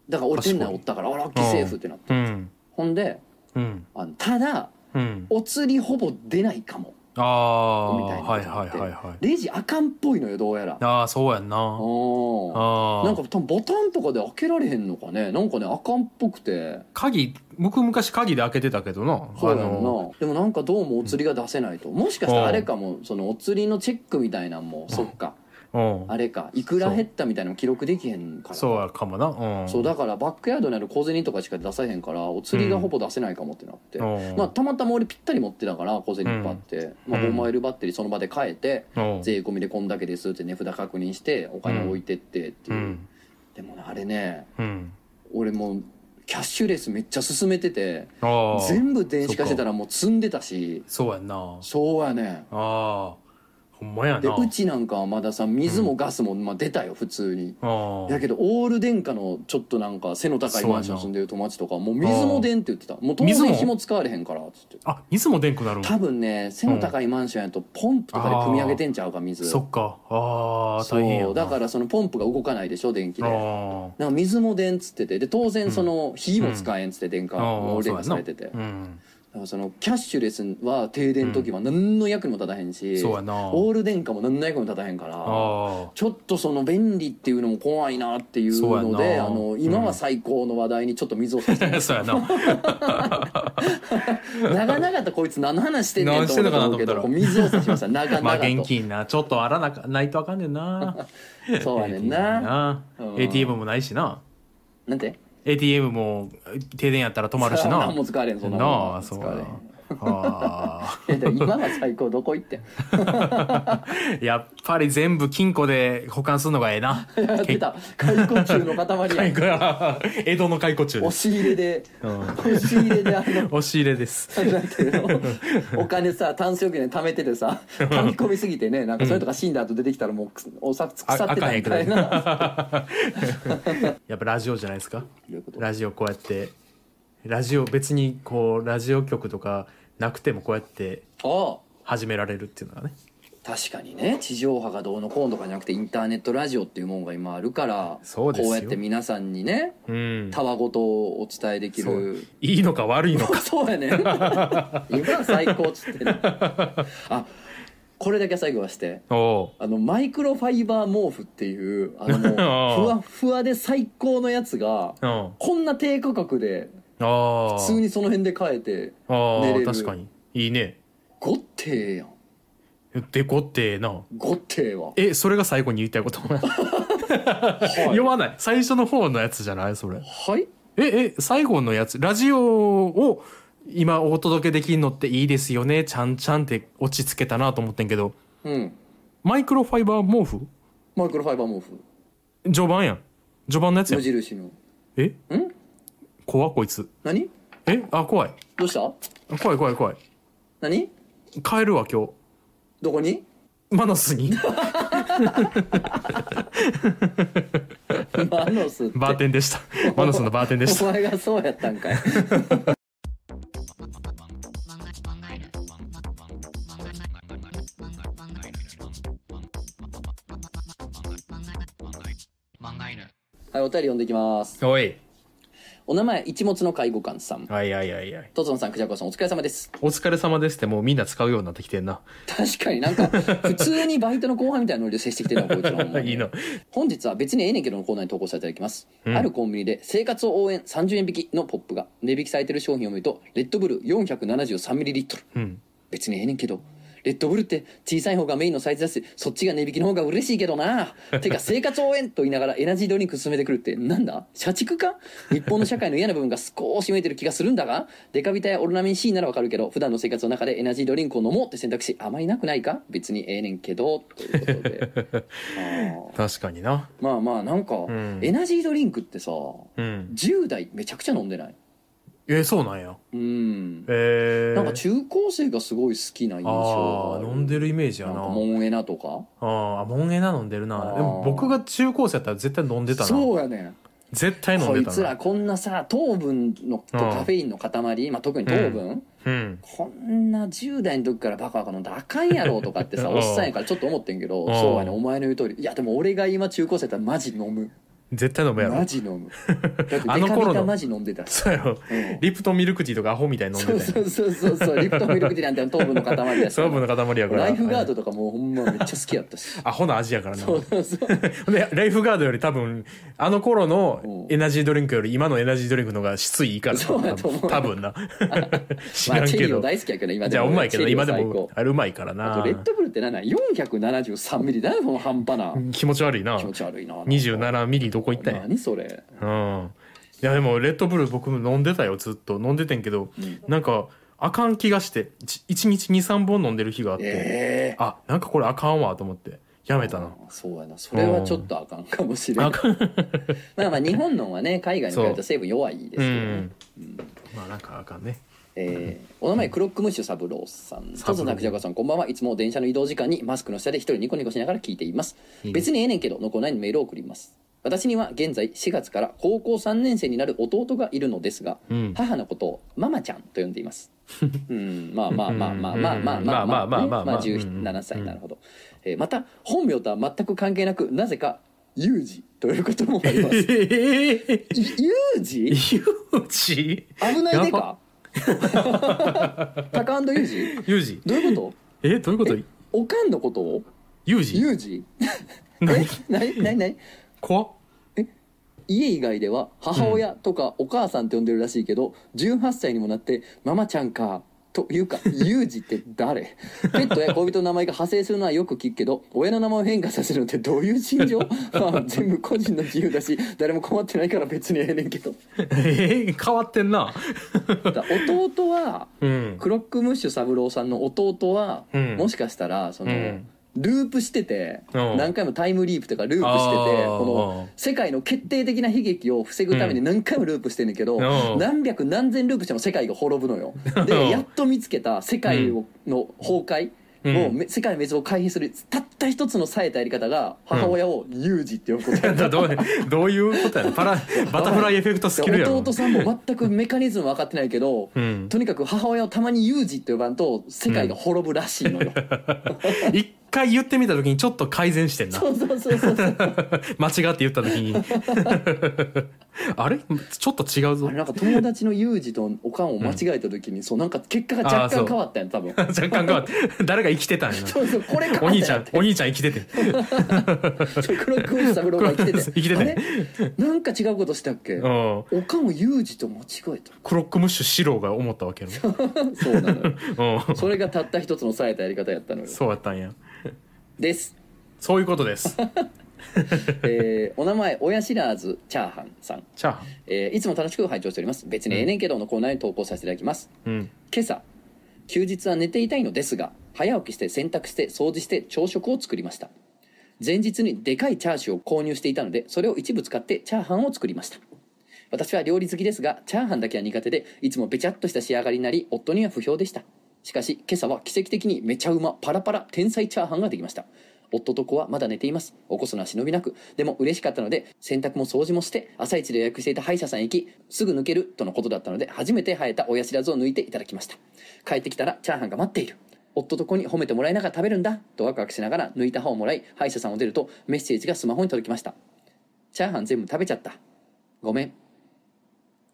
だから俺店内おったから「あラッキーセーフ」ってなって。うん。ほんでうん。あのただうん。お釣りほぼ出ないかもああみたいなはいはいはいはい。レジあかんっぽいのよどうやら。ああそうやんな。ああなんか多分ボタンとかで開けられへんのかね。なんかねあかんっぽくて。鍵僕昔鍵で開けてたけどな。そうやんな。でもなんかどうもお釣りが出せないと、もしかしたらあれかも。そのお釣りのチェックみたいなんも。そっか。うんあれか。いくら減ったみたいなの記録できへんから。そうやかもな。うん。そうだからバックヤードにある小銭とかしか出さへんからお釣りがほぼ出せないかもってなって、うん。まあ、たまたま俺ぴったり持ってたから小銭いっぱいあって、まあ、うん5マイルバッテリーその場で変えて、うん。税込みでこんだけですって値札確認してお金置いてってっていう、うん。でもねあれねうん。俺もうキャッシュレスめっちゃ進めててああ全部電子化してたらもう積んでたし。そうやんな。そうやねああほんまやな。でうちなんかはまださ水もガスもまあ出たよ普通に。ああ。やけどオール電化のちょっとなんか背の高いマンション住んでる友達とかもう水も出んって言ってた。も？う当水も然紐使われへんからっつって。あ水もでんくなるん？多分ね背の高いマンションやとポンプとかで組み上げてんちゃうか水。そっか。ああそ大変やな。う。だからそのポンプが動かないでしょ電気で。あなんか水も出んっつってて。で当然その火も使えんっつって電化あオール電化されてて。うんだからそのキャッシュレスは停電の時は何の役にも立たへんしそうやな。オール電化も何の役にも立たへんからあちょっとその便利っていうのも怖いなっていうのそうやな。であの今は最高の話題にちょっと水を差してあ [laughs] そうやな。[laughs] 長々とこいつ何の話してんねんと思ったと思うけど何こう水を差しました。[laughs] 長まあ現金な。ちょっとあらなかないとあかんねんな。そうやねんな。うん。ATM もないしな。なんて？ATM も停電やったら止まるしな。[laughs] 何も使われんそんななもんあそうあいやでも今は最高どこ行って [laughs] やっぱり全部金庫で保管するのがええな。[laughs] 出た。解雇中の塊や [laughs] 江戸の解雇中押し入れで。うん。押し入れであの押し入れです。お金さタンス預金で貯めててさ溜み込みすぎてねなんかそれとか死んだ後出てきたらもうおさ腐ってたみたいな。やっぱラジオじゃないですか？ラジオこうやってラジオ別にこうラジオ局とかなくてもこうやってああ。始められるっていうのがね。確かにね。地上波がどうのこうのとかじゃなくてインターネットラジオっていうもんが今あるからそうですよ。こうやって皆さんにねうん。たわごとをお伝えできそう。るいいのか悪いのか。[laughs] そうやね。[laughs] 今は最高っつってねあこれだけ最後はして。おおあのマイクロファイバー毛布っていうあのもう [laughs] ふわふわで最高のやつがうう。んこんな低価格でああ普通にその辺で買えてああ寝れる。確かに。いいね。ごってええやん。でこってええな。ごってええわ。えそれが最後に言いたいことはい。言わない。最初の方のやつじゃない？それ。はい。ええ最後のやつ。ラジオを今お届けできるのっていいですよね。ちゃんちゃんって落ち着けたなと思ってんけど。うん。マイクロファイバー毛布？マイクロファイバー毛布。序盤やん。序盤のやつや無ん印の。え？ん？怖っこいつ。何？え？あ怖い。どうした？怖い怖い怖い。何？帰るわ今日。どこに？マノスに。マノスって。バーテンでした。マノスのバーテンでした。お前がそうやったんかい。はいお便り読んでいきます。おいお名前一物の介護官さんはいはいはいはい。とつのさんくじゃこさんお疲れ様ですお疲れ様ですってもうみんな使うようになってきてんな。確かになんか [laughs] 普通にバイトの後輩みたいなノリで接してきてるのこいつらほんまにいいの。本日は別にええねんけどのコーナーに投稿させていただきます、うんあるコンビニで生活を応援30円引きのポップが値引きされてる商品を見るとレッドブル 473ml うん。別にええねんけどレッドブルって小さい方がメインのサイズだしそっちが値引きの方が嬉しいけどな。[laughs] てか生活応援と言いながらエナジードリンク進めてくるってなんだ？社畜か？日本の社会の嫌な部分が少し見えてる気がするんだが？デカビタやオルナミン C ならわかるけど普段の生活の中でエナジードリンクを飲もうって選択肢あまりなくないか？別にええねんけど。ということで。[laughs] 確かにな。まあまあなんか、ん。エナジードリンクってさうん。10代めちゃくちゃ飲んでない？えー、そうなんや。うんえー。なんか中高生がすごい好きな印象が飲んでるイメージやなんな。かモンエナとか？ああ、モンエナ飲んでるな。でも僕が中高生やったら絶対飲んでたな。そうやねん絶対飲んこでたな。いつらこんなさ糖分のとカフェインの塊、まあ、特に糖分、うん。こんな10代の時からバカバカ飲んだらあかんやろとかってさ [laughs] うんおっさんやからちょっと思ってんけどうんそうやねんお前の言う通りいやでも俺が今中高生やったらマジ飲む絶対飲むやろマ。ジ飲む [laughs] だってあの頃のマジ飲んでたしそうやろ。うんリプトンミルクティーとかアホみたいに飲んでたやん。そうそうそうそうそうリプトンミルクティーなんて糖分の塊だし糖分の塊やから。ライフガードとかもうほんまめっちゃ好きやったしアホな味やからな。そうそうそう [laughs] で、ライフガードより多分、あの頃うのんエナジードリンクより今のエナジードリンクの方が質いいから。そうやと思う多分な。[laughs] 知まあらんけど。チェリオ大好きやけど今じゃあうまいけど、今でチェリオ最高、もあれうまいからあなと。レッドブルって何なん？473ミリだよその半端な気持ち悪いな気。持ち悪いな27ミリどこ行ったんや？何それ。うん。いやでも、レッドブル僕も飲んでたよ、ずっと。飲んでてんけど、なんか、あかん気がして、1日2、3本飲んでる日があって、ええ。あ、なんかこれあかんわと思って、やめたな。そうやな。それはちょっとあかんかもしれないあかん。[laughs] まあまあ日本のはね海外に比べると成分弱いですけうどね。ん。まあなんかあかんね。えーお名前クロックムッシュサブローさん。とぞなくじゃこさんこんばんは。いつも電車の移動時間にマスクの下で一人ニコニコしながら聞いています。別にええねんけどのコーナーにメールを送ります私には現在4月から高校3年生になる弟がいるのですが、うん。母のことをママちゃんと呼んでいます。[laughs] うんまあまあまあまあまあまあまあまあまあまあまあねまあまあ17歳なるほど、えーまた本名とは全く関係なくなぜかユージということもありますええユージユージ危ないでかタカユージユージどういうことえどういうことおかんのことをユージユージ何え何何何怖っ。家以外では母親とかお母さんって呼んでるらしいけど、18歳にもなって「ママちゃんか」というか [laughs] ユージって誰？ペットや恋人の名前が派生するのはよく聞くけど親の名前を変化させるのってどういう心情？[laughs] まあ全部個人の自由だし誰も困ってないから別にええねんけど。え？ー、変わってんな。だ弟はうん。クロックムッシュ三郎さんの弟は、うん。もしかしたらその、うんループしてて、うん。何回もタイムリープとかループしててこの世界の決定的な悲劇を防ぐために何回もループしてんねんけど、うん。何百何千ループしても世界が滅ぶのよ。うん。でやっと見つけた世界をの崩壊を、う世界の滅亡を回避するたった一つの冴えたやり方が母親をユージって呼ぶこと。やった。どうどういうことやねパラ [laughs] バタフライエフェクトスキルやろ弟さんも全くメカニズム分かってないけど、うん。とにかく母親をたまにユージって呼ばんと世界が滅ぶらしいのよ、[laughs] 一回言ってみた時にちょっと改善してんな。そうそうそうそう [laughs] 間違って言った時に。[laughs] あれ？ちょっと違うぞ。あれなんか友達のユージとおかんを間違えた時に、そうなんか結果が若干変わったんや多分。若干変わって誰が生きてたんやな。そうそうこれお兄ちゃんお兄ちゃん生きてて黒くウ三郎が生きてて [laughs] 生きててなんか違うことしたっけ、うん。おかんをユージと間違えたクロックムッシュ四郎が思ったわけやそうなのよ。ろうん。それがたった一つの冴えたやり方やったのよ。そうやったんやです、そういうことです。[laughs] えーお名前親知らずチャーハンさん。チャーハン。えーいつも楽しく拝聴しております。別にええねんけどのコーナーに投稿させていただきます。うん。今朝休日は寝ていたいのですが早起きして洗濯して掃除して朝食を作りました。前日にでかいチャーシューを購入していたのでそれを一部使ってチャーハンを作りました。私は料理好きですがチャーハンだけは苦手でいつもべちゃっとした仕上がりになり夫には不評でしたしかし今朝は奇跡的にめちゃうまパラパラ天才チャーハンができました。夫と子はまだ寝ています。起こすのは忍びなく。でも嬉しかったので洗濯も掃除もして朝一で予約していた歯医者さんへ行きすぐ抜けるとのことだったので初めて生えた親知らずを抜いていただきました。帰ってきたらチャーハンが待っている。夫と子に褒めてもらいながら食べるんだ。とワクワクしながら抜いた歯をもらい歯医者さんを出るとメッセージがスマホに届きました。チャーハン全部食べちゃった。ごめん。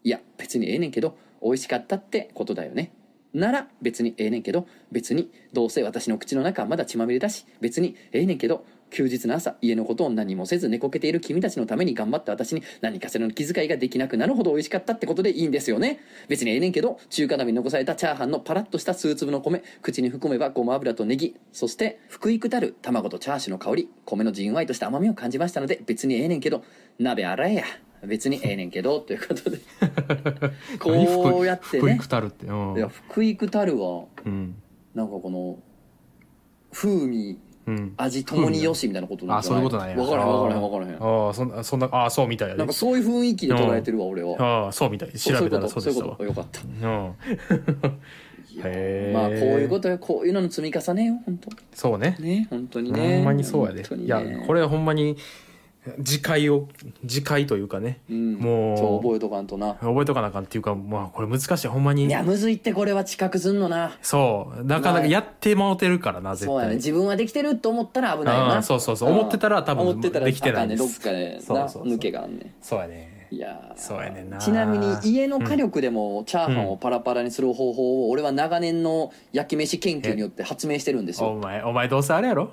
いや別にええねんけど美味しかったってことだよね。なら別にええねんけど別にどうせ私の口の中はまだ血まみれだし別にええねんけど休日の朝家のことを何もせず寝こけている君たちのために頑張った私に何かしらの気遣いができなくなるほど美味しかったってことでいいんですよね。別にええねんけど中華鍋に残されたチャーハンのパラッとした数粒の米口に含めばごま油とネギそして福井くたる卵とチャーシューの香り米のじんわりとした甘みを感じましたので別にええねんけど鍋洗えや。別にええねんけどということで。[laughs] こうやってね。福井くたるってうん。いや福井くたるはうん。なんかこの風味うん。味ともによしみたいなことなんあじゃない？そういうことなんや。分からへん分からへん分からへん。ああそんなそんなああそうみたいやねなんかそういう雰囲気で捉えてるわ俺は。ああそうみたい。調べたらそうでそういうしたわこと。よかった。うん。へえまあこういうことよこういうのの積み重ねよ本当。そうね。ね本当にね。ほんまにそうやで、ね。いやこれはほんまに次回を次回というかね、うん。もう。そう覚えとかんとな。覚えとかなあかんっていうかまあこれ難しい。ほんまに。いやむずいってこれは知覚すんのな。そう。なかなかやってもうてるからな絶対。そうやね。自分はできてると思ったら危ないな。あそうそうそう。ん。思ってたら多分思ってたらできてないです。あかんね。どっかで抜けがあんねそうやね。いやー。そうやねんな。ちなみに家の火力でもチャーハンをパラパラにする方法を俺は長年の焼き飯研究によって発明してるんですおよ前お前どうせあれやろ？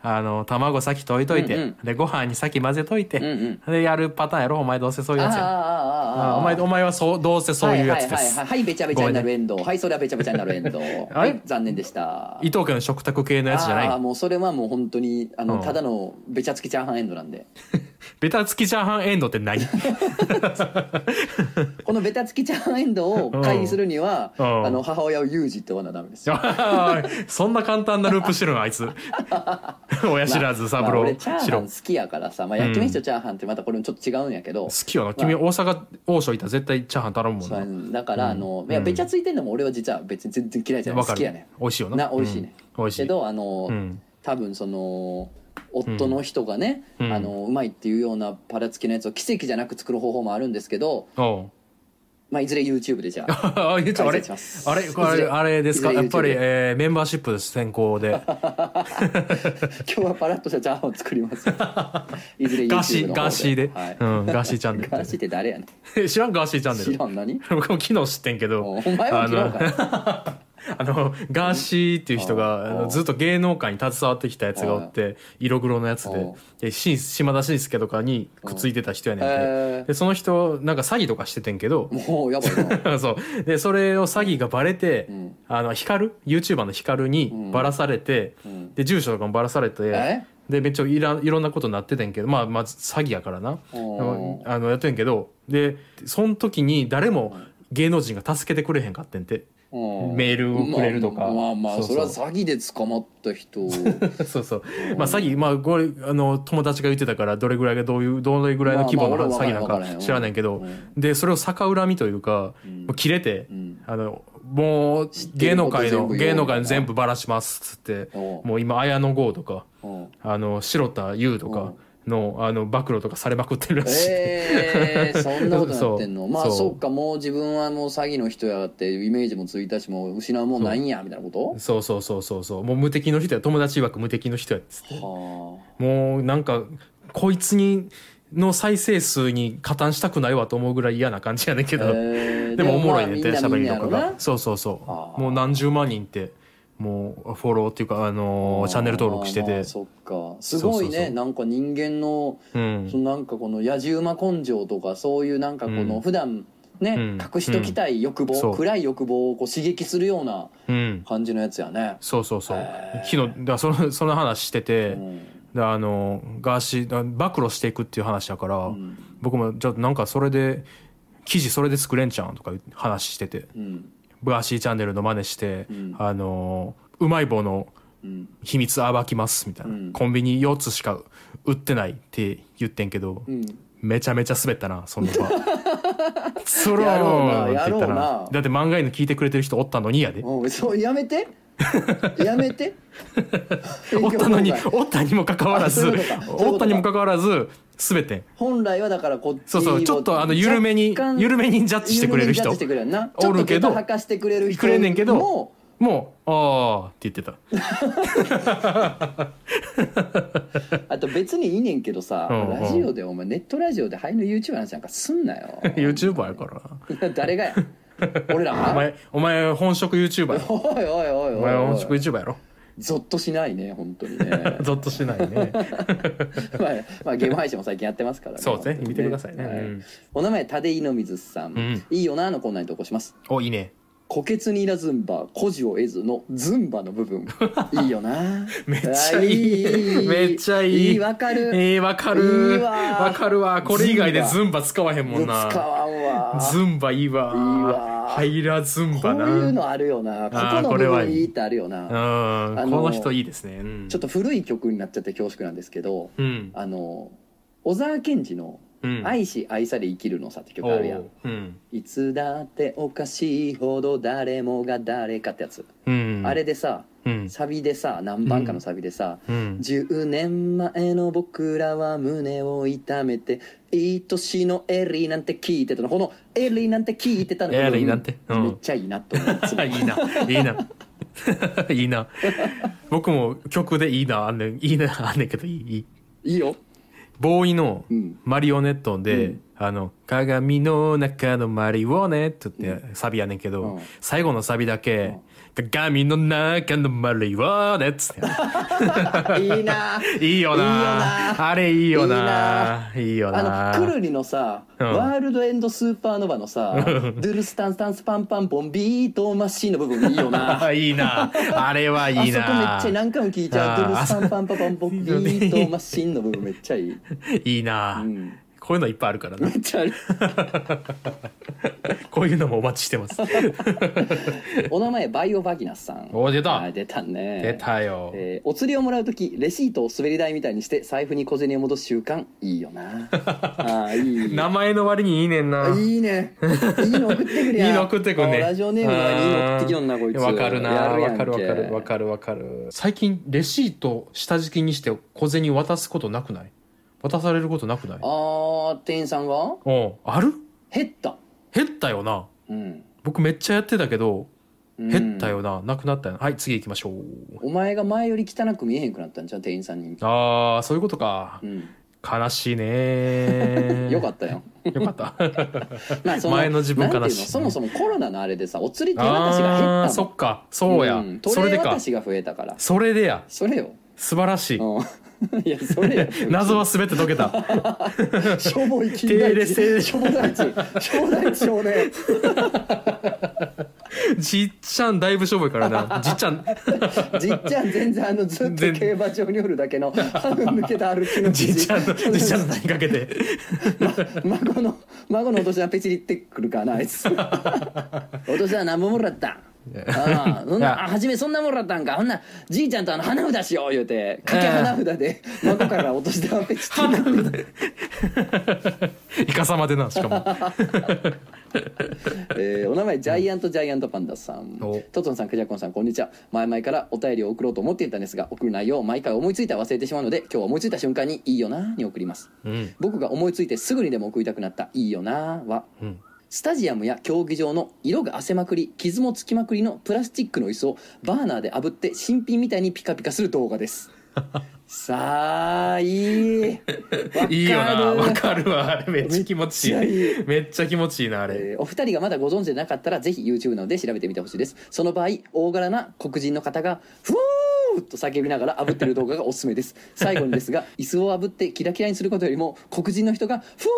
あの卵先溶いといて、うんうん。でご飯に先混ぜといて、うんうん。でやるパターンやろお前どうせそういうやつやお前お前はそうどうせそういうやつです、はいはいはいべちゃべちゃになるエンド。ウ、はいそれはべちゃべちゃになるエンド。[laughs] はい残念でした。伊藤家の食卓系のやつじゃない？ああもうそれはもう本当にあの、うんただのべちゃつきチャーハンエンドなんで。[laughs] ベタつきチャーハンエンドって何？[laughs] このべたつきチャーハンエンドウを回避するには、うん。あの母親をユージって呼ばなダメですよ。そんな簡単なループしてるのあいつ [laughs] 親知らず三まあ郎俺チャーハン好きやからさ、まあ、焼き飯とチャーハンってまたこれもちょっと違うんやけど、きよな。君大阪王将行ったら絶対チャーハン頼むもんだから、あのいやべちゃついてんのも俺は実は別に全然嫌いじゃない。好きやね美味しいよなな美味しいね、うん美味しい。けどあの、うん。多分その夫の人がね、うん。あのうまいっていうようなパラつきのやつを奇跡じゃなく作る方法もあるんですけど、まあ、いずれ YouTube でじゃあ。[laughs] あれあれあれあれですか？やっぱり、えーメンバーシップです先行で。[laughs] 今日はパラッとしたチャーハンを作ります [laughs] いずれ YouTube のガーシガーシーで、はい。うん、ガーシーチャンネル。ガーシーって誰やねん。知らんガーシーチャンネル。知らん何？僕も昨日知ってんけど。おお前は昨日か [laughs] あのガーシーっていう人がずっと芸能界に携わってきたやつがおって色黒のやつでおでし島田紳介とかにくっついてた人やねんてへでその人なんか詐欺とかしててんけどもうやばいな [laughs] そう。でそれを詐欺がバレて、ん。あの光る YouTuber の光にバラされて、ん。で住所とかもバラされて、え？でめっちゃいらいろんなことになっててんけどまあまず詐欺やからな。おあのやってんけどでその時に誰も芸能人が助けてくれへんかってんて。うん。メールをくれるとか。まあまあまあそれは詐欺で捕まった人。[laughs] そうそう。まあ詐欺、まあこれ、あの、友達が言ってたから、どれぐらいがどういう、どれぐらいの規模の詐欺なんか知らないけどうん、で、それを逆恨みというか、もう切れてん、あの、もう芸能界の、芸能界の全部ばらしますっつって、もう今、綾野剛とか、うん。あの、白田優とかの、あの、暴露とかされまくってるらしい。えー、そんなことなってんの？[laughs] まあそっかもう自分はもう詐欺の人やってイメージもついたしもう失うもんないんやみたいなこと？そう。そうそうそうそう。もう無敵の人や、友達曰く無敵の人やっつって。はもうなんかこいつにの再生数に加担したくないわと思うぐらい嫌な感じやねんけど、えーでもおもろいねんてでもまあ喋りとかが。そうそうそあ。うもう何十万人ってもうフォローっていうかあのーチャンネル登録してて。まあまあそっか。すごいね。そうそうそう。なんか人間の、うん。そのなんかこの野じ馬根性とかそういうなんかこのうん。普段ね、うん。隠しときたい欲望、そう。暗い欲望をこう刺激するようなうん。感じのやつやね、そうそうそう。へー。昨日だそのその話してて、うん。であのガーシーだ暴露していくっていう話だから、ん。僕もじゃあなんかそれで記事それで作れんちゃうんとか話しててうんガーシーチャンネルの真似して、ん。あのうまい棒のうん。秘密暴きますみたいな、うん。コンビニ4つしか売ってないって言ってんけど、うん。めちゃめちゃ滑ったなその場。[laughs] そろーんって言ったらな。だって漫画犬聞いてくれてる人おったのにやで。やめて [laughs] やめて。[laughs] おったのにおったにもかかわらずおったにもかかわらず滑って。ん本来はだからこっちそうそうちょっとあの緩めに緩めにジャッジしてくれる人。おるけど吐かしてくれる人くれんねんけどももうああって言ってた。[laughs] あと別にいいねんけどさ、うんうん。ラジオでお前ネットラジオで俳優の YouTuber なんかすんなよ。YouTuber やから。誰がや？[laughs] 俺らお前お前本職 YouTuber やおいおいおいおいお前本職 YouTuber やろ。ゾッとしないね本当にね。[laughs] ゾッとしないね。[laughs] まあ、まあゲーム配信も最近やってますからね。そうですね。本当に見てくださいね。はうん。お名前立井の水さん、うん。いいよなのコーナーに投稿します。おいいね虎穴にいらズンバ孤児を得ずのズンバの部分。[laughs] いいよな。めっちゃいい。めっちゃいい。いいわかる。えー、わかいる。いわ。わかるわ。これ以外でズンバ使わへんもん使なわんわ。ズンバいいわ。いいわ。ハイラズンな。ういうのあるよな。ここの部分いいってあるよな、うん。あのこの人いいですね、うん、ちょっと古い曲になっちゃって恐縮なんですけどうん。あの小沢健二のうん「愛し愛され生きるのさ」って曲あるやん。おう。うん。いつだっておかしいほど誰もが誰かってやつ、うん。あれでさうん。サビでさ何番かのサビでさ、うん。10年前の僕らは胸を痛めて愛しのエリーなんて聞いてたの。このエリーなんて聞いてたの。エリーなんて？うん。めっちゃいいなと思うい [laughs] いいな。いいな。[laughs] いいな。僕も曲でいいなあんねん。いいなあんねんけどいい。いい。いいよ BOØWY のうん。マリオネットで、うん。あの鏡の中のマリオネットってサビやねんけど、うん。最後のサビだけ、鏡の中のマリオネットって。いいな。いいよな。いいよな。あれいいよな。いいよな。あのくるりのさ、うん。ワールドエンドスーパーノヴァのさ「[laughs] ドゥルスタンスタンスパンパンポンビートマシーン」の部分いいよな。[laughs] いいな。あれはいいな。あそこめっちゃ何回も聞いちゃう「あードゥルスタンパンパンパンポンビートマシーン」の部分めっちゃいい、[laughs] いいな、うん、こういうのいっぱいあるからなめっちゃある。[laughs] こういうのもお待ちしてます。[laughs] お名前バイオバギナスさん。お出た。あ出たね。出たよ、えーお釣りをもらう時レシートを滑り台みたいにして財布に小銭を戻す習慣いいよな。[laughs] あーいい。名前の割にいいねんな。いいね。いいの送ってくれやいいの送ってくんね。あラジオネームがいいの送ってきよんなこいつ。わかるな。やるやんけ。わかるわかるわかるわかる。最近レシート下敷きにして小銭渡すことなくない？渡されることなくない？あー店員さんが？うん。ある？減った。減ったよな。うん。僕めっちゃやってたけどうん。減ったよな、なくなったよな。はい次行きましょう。お前が前より汚く見えへんくなったんじゃん店員さんに。あーそういうことか。うん。悲しいね [laughs] よかったよ。よかった。[laughs] まあそ前の自分なんていう悲しいの？そもそもコロナのあれでさお釣り手渡しが減ったあーそっか。そうや、ん。それでか渡しが増えたから。それでや。それよ。素晴らしい。うん [laughs] いやそれよ [laughs] 謎は全て解けた。[laughs] しょぼい金定大列性地しょぼ大地しょぼ大地少年。じっちゃんだいぶしょぼいからな。じっちゃん。じっちゃん全然あのずっと全競馬場におるだけの歯の抜けた歩きのじっちゃんのじっちゃんの名にかけて。孫の孫のお年玉ペチリってくるからなあいつ。お年玉何本もらったああそんあ初めそんなもんらったんか。ほんならじいちゃんとあの花札しよう言うて掛け花札で孫からお年玉ペチってイカサマでなしかも。[laughs] えーお名前ジャイアントジャイアントパンダさん。お。トトンさんクジャコンさんこんにちは。前々からお便りを送ろうと思っていたんですが送る内容を毎回思いついたら忘れてしまうので今日は思いついた瞬間に「いいよな」に送ります。うん。僕が思いついてすぐにでも送りたくなった「いいよな」は。うんスタジアムや競技場の色があせまくり傷もつきまくりのプラスチックの椅子をバーナーで炙って新品みたいにピカピカする動画です。[laughs] さあいい。いいよなわかるわ。あれめっちゃ気持ちいい。めっちゃ気持ちいいなあれ。えーお二人がまだご存知でなかったらぜひ YouTube などで調べてみてほしいです。その場合大柄な黒人の方が「フー!」と叫びながら炙ってる動画がおすすめです。最後にですが椅子を炙ってキラキラにすることよりも黒人の人が「フー!」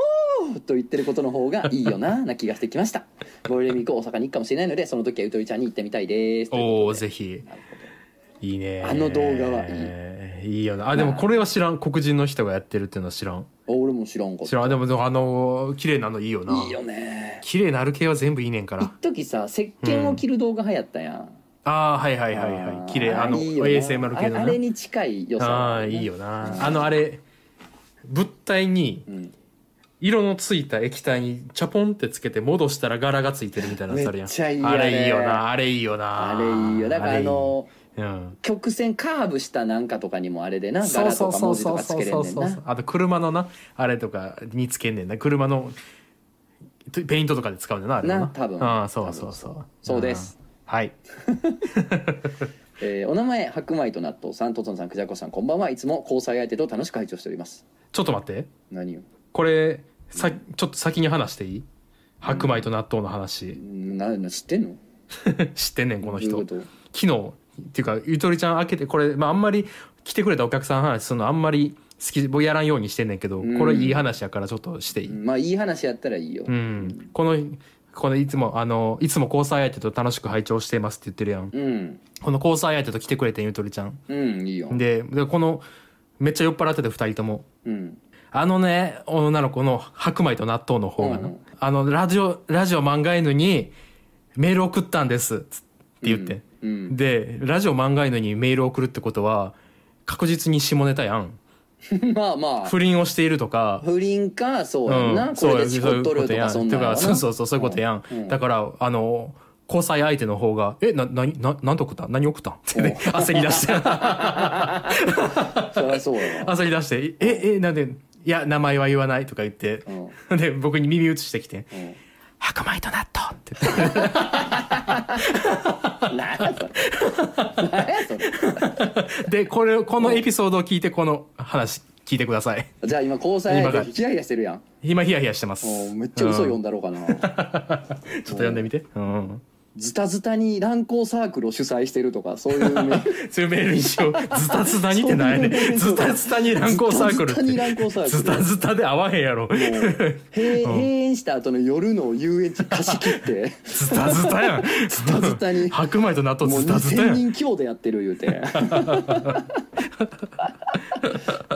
と言ってることの方がいいよなな気がしてきましたゴールデンウィーク大阪に行くかもしれないのでその時はゆとりちゃんに行ってみたいですおおぜひ。いいね。あの動画はいい。いいよな。あでもこれは知らん。黒人の人がやってるっていうのは知らん。あ俺も知らんかっ知らん。でもでもあの綺麗なのいいよな。いいいよね。綺麗なる系は全部いいねんから。一時さ石鹸を切る動画流行ったやん、ああはいはいはいはい。綺麗。あのいいよな ASMR 系のなああれに近い良さああいいよな。あのあれ物体にうん色のついた液体にチャポンってつけて戻したら柄がついてるみたいなやつあるやん。めっちゃいいよね。あれいいよな。あれいいよ。なあれいいよだからあのあれいい。うん。曲線カーブしたなんかとかにもあれでなそう柄そうそうとか文字とかつけれんねんな。あと車のなあれとかにつけんねんな。車のペイントとかで使うんだよなあれもな。多分。ああそうそうそう。そうです。うんはい。[laughs] えーお名前白米と納豆さんとつのさんくじゃこさんこんばんは。いつも交際相手と楽しく拝聴しております。ちょっと待って。何を？これさちょっと先に話していい？白米と納豆の話。なな知ってんの？[laughs] 知ってんねんこの人。どういうこと？昨日っていうかゆとりちゃん開けてこれ、まあ、あんまり来てくれたお客さんの話するのあんまり好き僕やらんようにしてんねんけどうん。これいい話やからちょっとしていい、まあいい話やったらいいよ、うん、このこのいつもあのいつも交際相手と楽しく拝聴していますって言ってるやん。うん。この交際相手と来てくれてんゆとりちゃん。うんいいよ。ででこのめっちゃ酔っ払ってて2人とも。うんあのね女の子の白米と納豆の方がな、うんあのラジオラジオ漫画犬にメール送ったんです。つって言って、うんでラジオ漫画犬にメール送るってことは確実に下ネタやん。[laughs] まあまあ。不倫をしているとか。不倫かそうやんな、うん、これでチコっとるとかそういうことやんな。そうそうそうそういうことやん、うんだからあの交際相手の方が「えな何な何と送った？何送った？ん?」って、ね、焦り出して。[laughs] そりゃそうやわ、焦り出して「ええなんでいや名前は言わない」とか言ってう、ん。で僕に耳打ちしてきてうん「白米と納豆」って。言って何やそれ。何やそれ。でこれこのエピソードを聞いてこの話聞いてください。じゃあ今交際相手ヒヤヒヤしてるやん。今ヒヤヒヤしてます。めっちゃ嘘読んだろうかな、[laughs] ちょっと読んでみて、うん、ズタズタに乱交サークルを主催してるとかそういうね [laughs] そういうメールにしよう。ズタズタにってないねズタズタに乱交サークル。ズタズタで合わへんやろ。閉閉園した後の夜の遊園地貸し切って。ズタズタやん。ズタズタに。白米と納豆ズタズタや2000ん人強でやってる言うて。[laughs]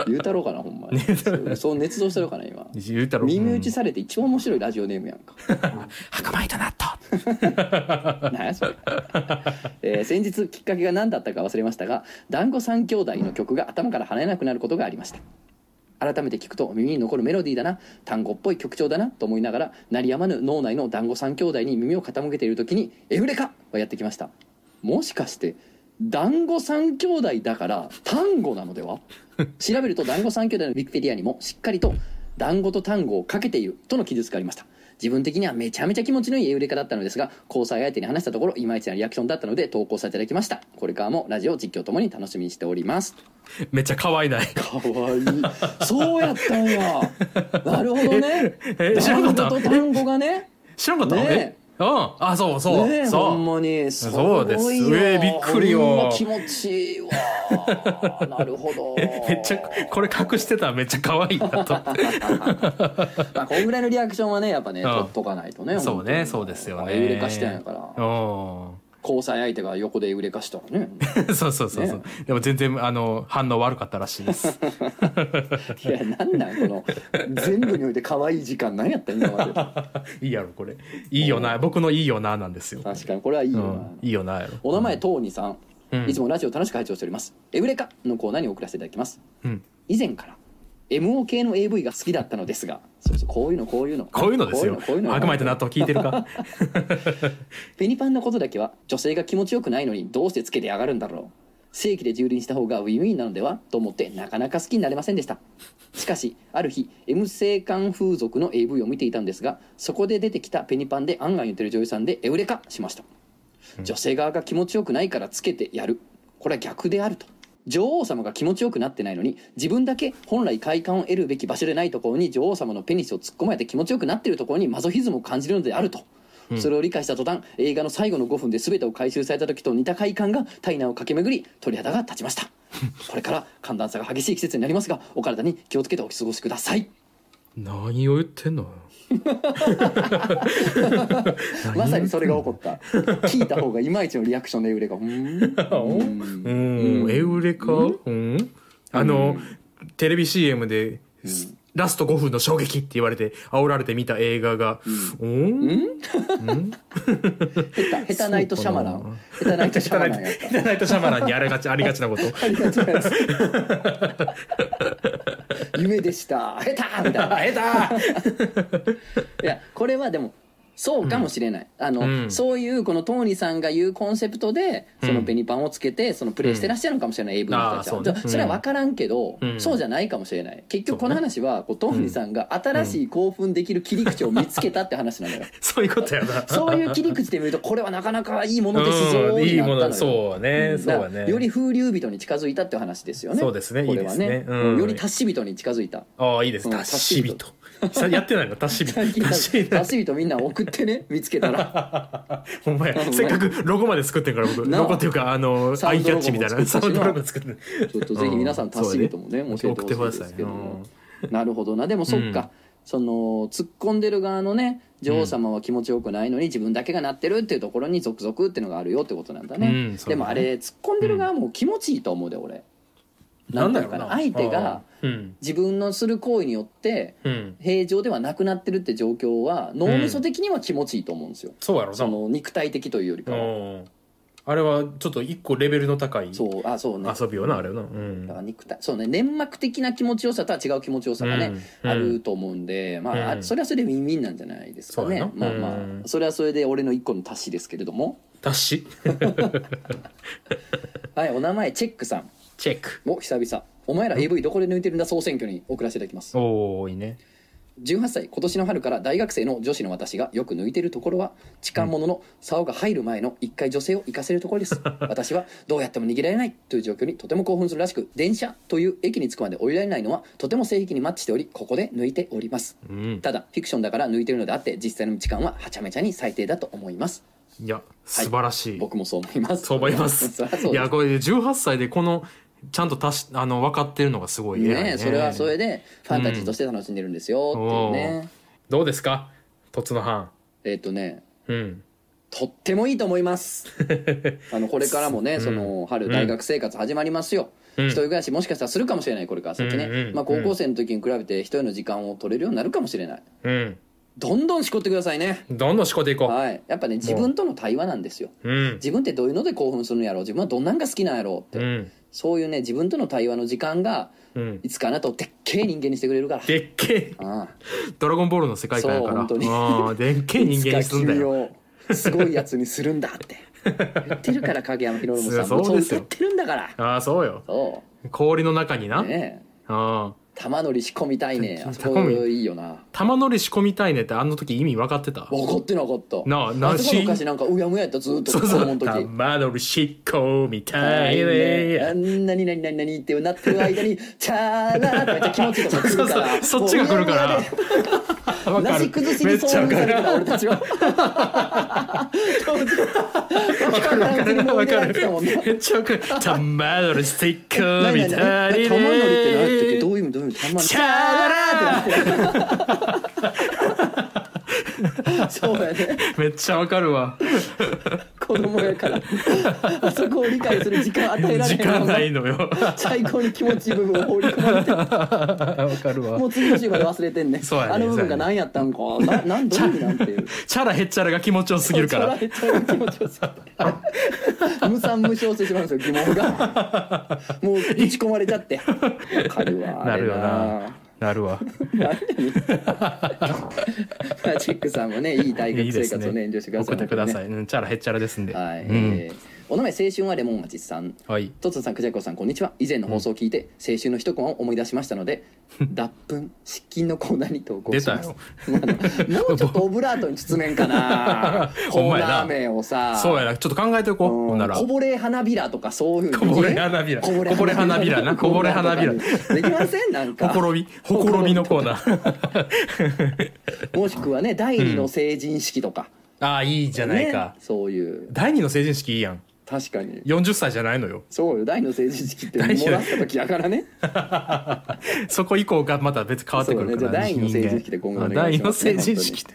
言うたろうかなほんまに。そうそう捏造してるかな今。耳打ちうん。されて一番面白いラジオネームやんか。[laughs] 白米と納豆それ、えー先日きっかけが何だったか忘れましたが「団子三兄弟」の曲が頭から離れなくなることがありました。改めて聞くと耳に残るメロディーだな単語っぽい曲調だなと思いながら鳴りやまぬ脳内の団子三兄弟に耳を傾けている時に「エフレカ!」がやってきました。もしかして団子三兄弟だから単語なのでは？調べると団子三兄弟のウィキペディアにもしっかりと団子と単語をかけているとの記述がありました。自分的にはめちゃめちゃ気持ちのいいエウレカだったのですが交際相手に話したところいまいちなリアクションだったので投稿させていただきましたこれからもラジオ実況ともに楽しみにしております。めっちゃ可愛いない。かわい。いそうやったんや。なるほどね。[laughs] え知らなかった。単語がね。知らんかった。ねえ。えうん。あそうそう、ねえそう。ほんまに。すそうです。ええびっくりよ。気持ちいいわ。なるほど。[laughs] えめっちゃこれ隠してたらめっちゃ可愛いなと。[laughs] まあこんぐらいのリアクションはねやっぱね、うん。取っとかないとねそうねそうですよね。エウレカしてんやから。うん交際相手が横でエウレカしたらね。[laughs] そうそうそうそう、でも全然あの反応悪かったらしいです。[laughs] いやなんなんこの全部において可愛い時間何やったん今まで。[laughs] いいやろこれ。いいよな僕のいいよななんですよ、確かにこれはいいよな、うん、いいよなやろ。お名前トーニさん、うん。いつもラジオ楽しく拝聴しております。エウレカのコーナーに送らせていただきます。うん。以前から MO 系の AV が好きだったのですがそうそうこういうのこういうの。こういうのですよ。こういうのこういうの。白米と納豆聞いてるか？[laughs] ペニパンのことだけは女性が気持ちよくないのにどうしてつけてやがるんだろう。正規で蹂躙した方がウィンウィンなのではと思ってなかなか好きになれませんでした。しかしある日 M 性感風俗の AV を見ていたんですがそこで出てきたペニパンであんがん言ってる女優さんでエウレカしました。女性側が気持ちよくないからつけてやる。これは逆であると女王様が気持ちよくなってないのに自分だけ本来快感を得るべき場所でないところに女王様のペニスを突っ込まれて気持ちよくなっているところにマゾヒズムを感じるのであると、それを理解した途端映画の最後の5分で全てを回収された時と似た快感が体内を駆け巡り鳥肌が立ちました。[laughs] これから寒暖差が激しい季節になりますがお体に気をつけてお過ごしください何を言ってんの？[laughs] まさにそれが起こった。聞いた方がいまいちのリアクションで売れがうーん。うん、エウレカうん。あの、テレビ CM で、ラスト5分の衝撃って言われて煽られて見た映画が。うん。下手下手ナイトシャマラン。下手ナイトシャマランやった。ヘタナイトシャマランにありがちありがちなこと。[laughs] 夢でした。下手みたいな。あえたいやこれはでもそうかもしれない、あの、うん。そういうこのトーニーさんが言うコンセプトでそのうんペニパンをつけてそのプレイしてらっしゃるのかもしれない、AV の人たちは。それは分からんけど、うん。そうじゃないかもしれない。結局この話はこうトーニーさんが新しい興奮できる切り口を見つけたって話なのよ。[laughs] そういうことやな。そういう切り口で見るとこれはなかなかいいものですぞうん。いいものそうね。そうね。より風流人に近づいたっていう話ですよね。そうですね。これはいいですね。うん。うん。より達し人に近づいた。ああいいです。うん。達し人さやってないの？達し人最近達し人達し人みんな送ってね見つけたら。[laughs] ほんまや。せっかくロゴまで作ってんから僕ロゴっていうかあのアイキャッチみたいな。サウンドロゴ作って。ちょっとぜひ皆さん達し人もねうん教えてほしいですけど送ってください。よなるほどな。でもそっか、うん。その突っ込んでる側のね女王様は気持ちよくないのに自分だけがなってるっていうところに続々っていうのがあるよってことなんだね、うんでもあれ突っ込んでる側も気持ちいいと思うで俺、なんだろうかな相手がうん。自分のする行為によってうん。平常ではなくなってるって状況は脳みそ的には気持ちいいと思うんですよ、そうやろな。その肉体的というよりかは、うん。あれはちょっと一個レベルの高いそう。あそうね。遊びよなあれよな。うん。だから肉体そうね。粘膜的な気持ちよさとは違う気持ちよさがね、うん。あると思うんで、まああうん。それはそれでウィンウィンなんじゃないですかね。まあまあ、うん。それはそれで俺の一個の足しですけれども。達し？[laughs] はいお名前チェックさんチェック。お久々。お前ら AV どこで抜いてるんだ総選挙に。送らせていただきますおおいいね。18歳。今年の春から大学生の女子の私がよく抜いてるところは痴漢者の竿が入る前の一回女性を行かせるところです。[laughs] 私はどうやっても逃げられない。という状況にとても興奮するらしく電車という駅に着くまで降りられないのはとても性癖にマッチしておりここで抜いております。うん。ただフィクションだから抜いてるのであって実際の痴漢ははちゃめちゃに最低だと思います。いや素晴らしい。僕もそう思います。そう思います。[laughs] そりゃそうです。いやこれ18歳でこのちゃんとたしあの分かってるのがすごい偉いね。それはそれでファンタジーとして楽しんでるんですよっていうね、どうですか？凸の班えっ、とねうん。とってもいいと思います。[laughs] あのこれからもね、その春大学生活始まりますよ、うん。一人暮らしもしかしたらするかもしれないこれから先ね、うんうんまあ、高校生の時に比べて一人の時間を取れるようになるかもしれない。うん。どんどんしこってくださいね。どんどんしこっていこはい。やっぱね自分との対話なんですよ。ううん。自分ってどういうので興奮するんやろう。自分はどんなんが好きなんやろうって、うんそういうね自分との対話の時間がうん。いつかあなたをでっけえ人間にしてくれるから。でっけえ。ああドラゴンボールの世界観やから。そう本当に。ああでっけえ人間にすんだよ。すごいやつにするんだって。言ってるから影山博信さんも。[laughs] そうですよ。言ってるんだから。ああそうよ。そ氷の中にな、うねえ。ああ玉乗り仕込みたいね。あそこいいよな。玉乗り仕込みたいねってあの時意味分かってた？分かってなかった。なあなあそこの歌詞なんかうやむややったずーっと子そうそう。供の時。玉乗り仕込みたはいいねね、なになになになにってなってる間に「チャーラー」ってめっちゃ気持ちいいとこ来るから。そうそう。そっちが来るから。もううやむやでわかる。なし崩しめっちゃわかる。俺たちは。かるわかる。わかる。めっちゃわかる。玉乗りスティックみたいね。玉乗りって何やったっけどういう意味ど [laughs] そうやね。めっちゃわかるわ。子供やから。あそこを理解する時間与えられへん時間ないのよ。最高に気持ちいい部分を放り込まれて [laughs] わかるわ。もう次の週まで忘れてんねそうやねあの部分が何やったんか。ななんどういう意味なんていう。[laughs] チャラヘッチャラが気持ちよすぎるから。めっちゃ気持ちよさ無産無償してしまうんですよ疑問が。もう打ち込まれちゃって。わかるわなるよななるわ。まあチェックさんもねいい大学生活をね助してください。送ってください。いうんチャラヘッチャラですんで。はい、うん。えーお名前青春はレモン味さん。はい。トツさん、クジャコさん、こんにちは。以前の放送を聞いて、青春の一コマを思い出しましたので、脱粉、失禁のコーナーに投稿します。もうちょっとオブラートに包めんかな。[laughs] コーナー名をさ。そうやな。ちょっと考えておこう。ほんなら。こぼれ花びらとかそういうのこぼれ花びら。こぼれ花びら。な。こぼれ花びら。[laughs] できませんなんか。ほころび。ほころびのコーナー。[laughs] もしくはね第二の成人式とか、ああいいじゃないか。ねそういう。第二の成人式いいやん確かに。40歳じゃないのよ。そうよ。第二の成人式って第二漏らした時やからね。そこ以降がまた別に変わってくるからねじゃあ第二の成人式で今後お願いしますね第二の成人式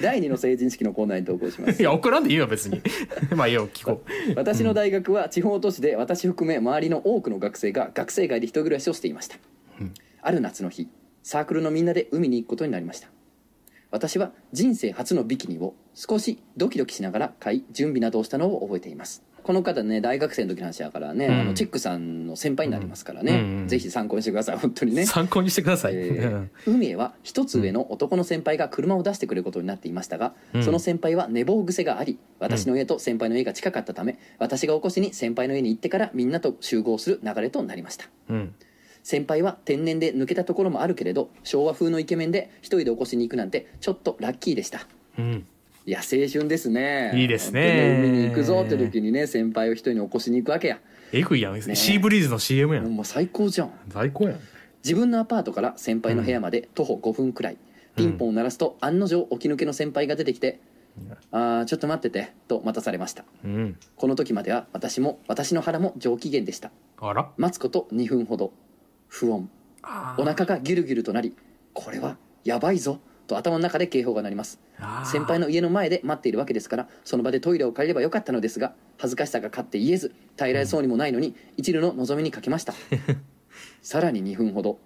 第二の成人式のコーナーに投稿します。いや送らんでいいよ別に。[laughs] まあいいよ聞こう。私の大学は地方都市で私含め周りの多くの学生が学生街で一人暮らしをしていました、ある夏の日サークルのみんなで海に行くことになりました私は人生初のビキニを少しドキドキしながら買い準備などをしたのを覚えています。この方ね大学生の時の話だからね、うん。あのチェックさんの先輩になりますからね、うん。うんうんぜひ参考にしてください本当にね。参考にしてください、えうん。ー海へは一つ上の男の先輩が車を出してくれることになっていましたが、うん。その先輩は寝坊癖があり私の家と先輩の家が近かったため私が起こしに先輩の家に行ってからみんなと集合する流れとなりました。うん先輩は天然で抜けたところもあるけれど昭和風のイケメンで一人で起こしに行くなんてちょっとラッキーでした。うん。いや青春ですね。いいですね。海に行くぞって時にね先輩を一人に起こしに行くわけや。えぐいやん、シーブリーズの CM やん。もう最高じゃん。最高やん。自分のアパートから先輩の部屋まで徒歩5分くらい、ピンポンを鳴らすと案の定起き抜けの先輩が出てきて「あーちょっと待ってて」と待たされました。うん。この時までは私も私の腹も上機嫌でした。あら？待つこと2分ほど不穏。あお腹がギュルギュルとなりこれはやばいぞと頭の中で警報が鳴ります。先輩の家の前で待っているわけですからその場でトイレを借りればよかったのですが恥ずかしさが勝って言えず耐えられそうにもないのに、一縷の望みにかけました。さらに2分ほど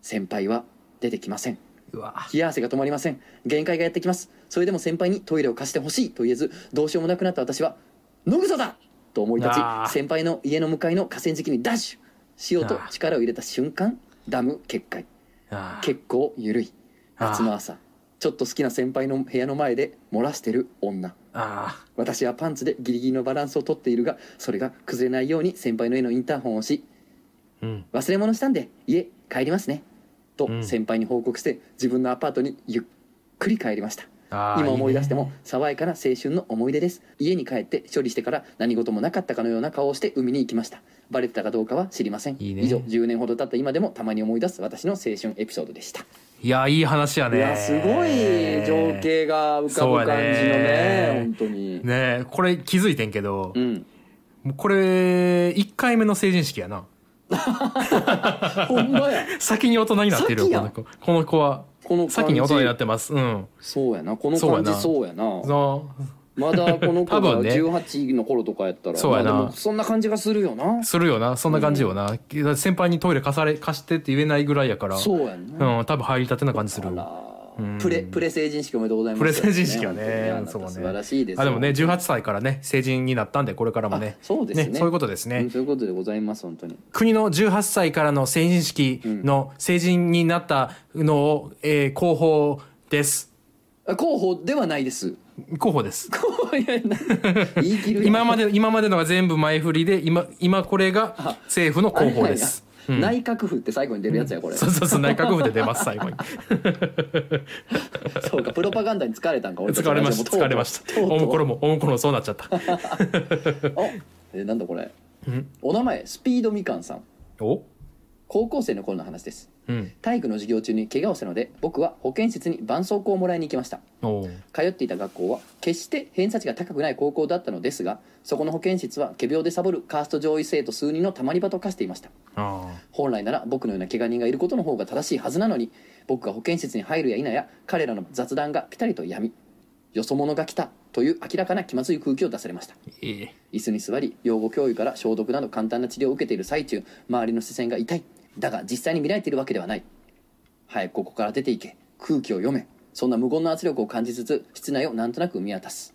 先輩は出てきません。うわ。冷や汗が止まりません。限界がやってきます。それでも先輩にトイレを貸してほしいと言えずどうしようもなくなった私は「野草だ!」と思い立ち先輩の家の向かいの河川敷にダッシュしようと力を入れた瞬間ダム決壊あ結構緩い。あー夏の朝。ちょっと好きな先輩の部屋の前で漏らしてる女。あ私はパンツでギリギリのバランスをとっているがそれが崩れないように先輩の家のインターホンを押しうん。忘れ物したんで家帰りますね。とうん。先輩に報告して自分のアパートにゆっくり帰りました今思い出しても爽やかな青春の思い出です。家に帰って処理してから何事もなかったかのような顔をして海に行きました。バレてたかどうかは知りません。いいね。以上10年ほど経った今でもたまに思い出す私の青春エピソードでした。いやいい話やね。いやすごい情景が浮かぶ感じのねね。本当に。ねえこれ気づいてんけど、うん。もうこれ1回目の成人式やな。[laughs] ほんまや。[laughs] 先に大人になってるこの子。この子はこの感じ。先に大人になってます。うん。そうやな。この感じそうやな。そまだこの子が [laughs] 多分ね。18の頃とかやったらそうやな。まあそんな感じがするよな。うするよな。そんな感じよな、先輩にトイレ貸され貸してって言えないぐらいやから。そうやな。うん。多分入りたてな感じするあら。うんプレプレ成人式おめでとうございます。プレ成人式はねそうね。素晴らしいですよ。あでもね18歳からね成人になったんでこれからもね。あそうですね。そういうことですね、うんそういうことでございます本当に。国の18歳からの成人式の成人になったのを、えー広報です。あ候補ではないです。候補です。[laughs] 今まで今までのが全部前振りで今今これが政府のあれ広報です内閣府って最後に出るやつやこれ。そうそうそう内閣府で出ます最後に。[laughs] そうかプロパガンダに疲れたんか俺たち。疲れました。疲れました。おもころもおもころもそうなっちゃった。[laughs] あえなんだこれ。ん。お名前スピードみかんさん。お？高校生の頃の話ですうん。体育の授業中に怪我をしたので僕は保健室に絆創膏をもらいに行きました。通っていた学校は決して偏差値が高くない高校だったのですがそこの保健室は仮病でサボるカースト上位生徒数人のたまり場と化していました。あ本来なら僕のような怪我人がいることの方が正しいはずなのに僕が保健室に入るや否や彼らの雑談がピタリとやみよそ者が来たという明らかな気まずい空気を出されました。椅子に座り養護教諭から消毒など簡単な治療を受けている最中周りの視線が痛いだが実際に見られているわけではない。早くここから出ていけ。空気を読め。そんな無言の圧力を感じつつ室内をなんとなく見渡す。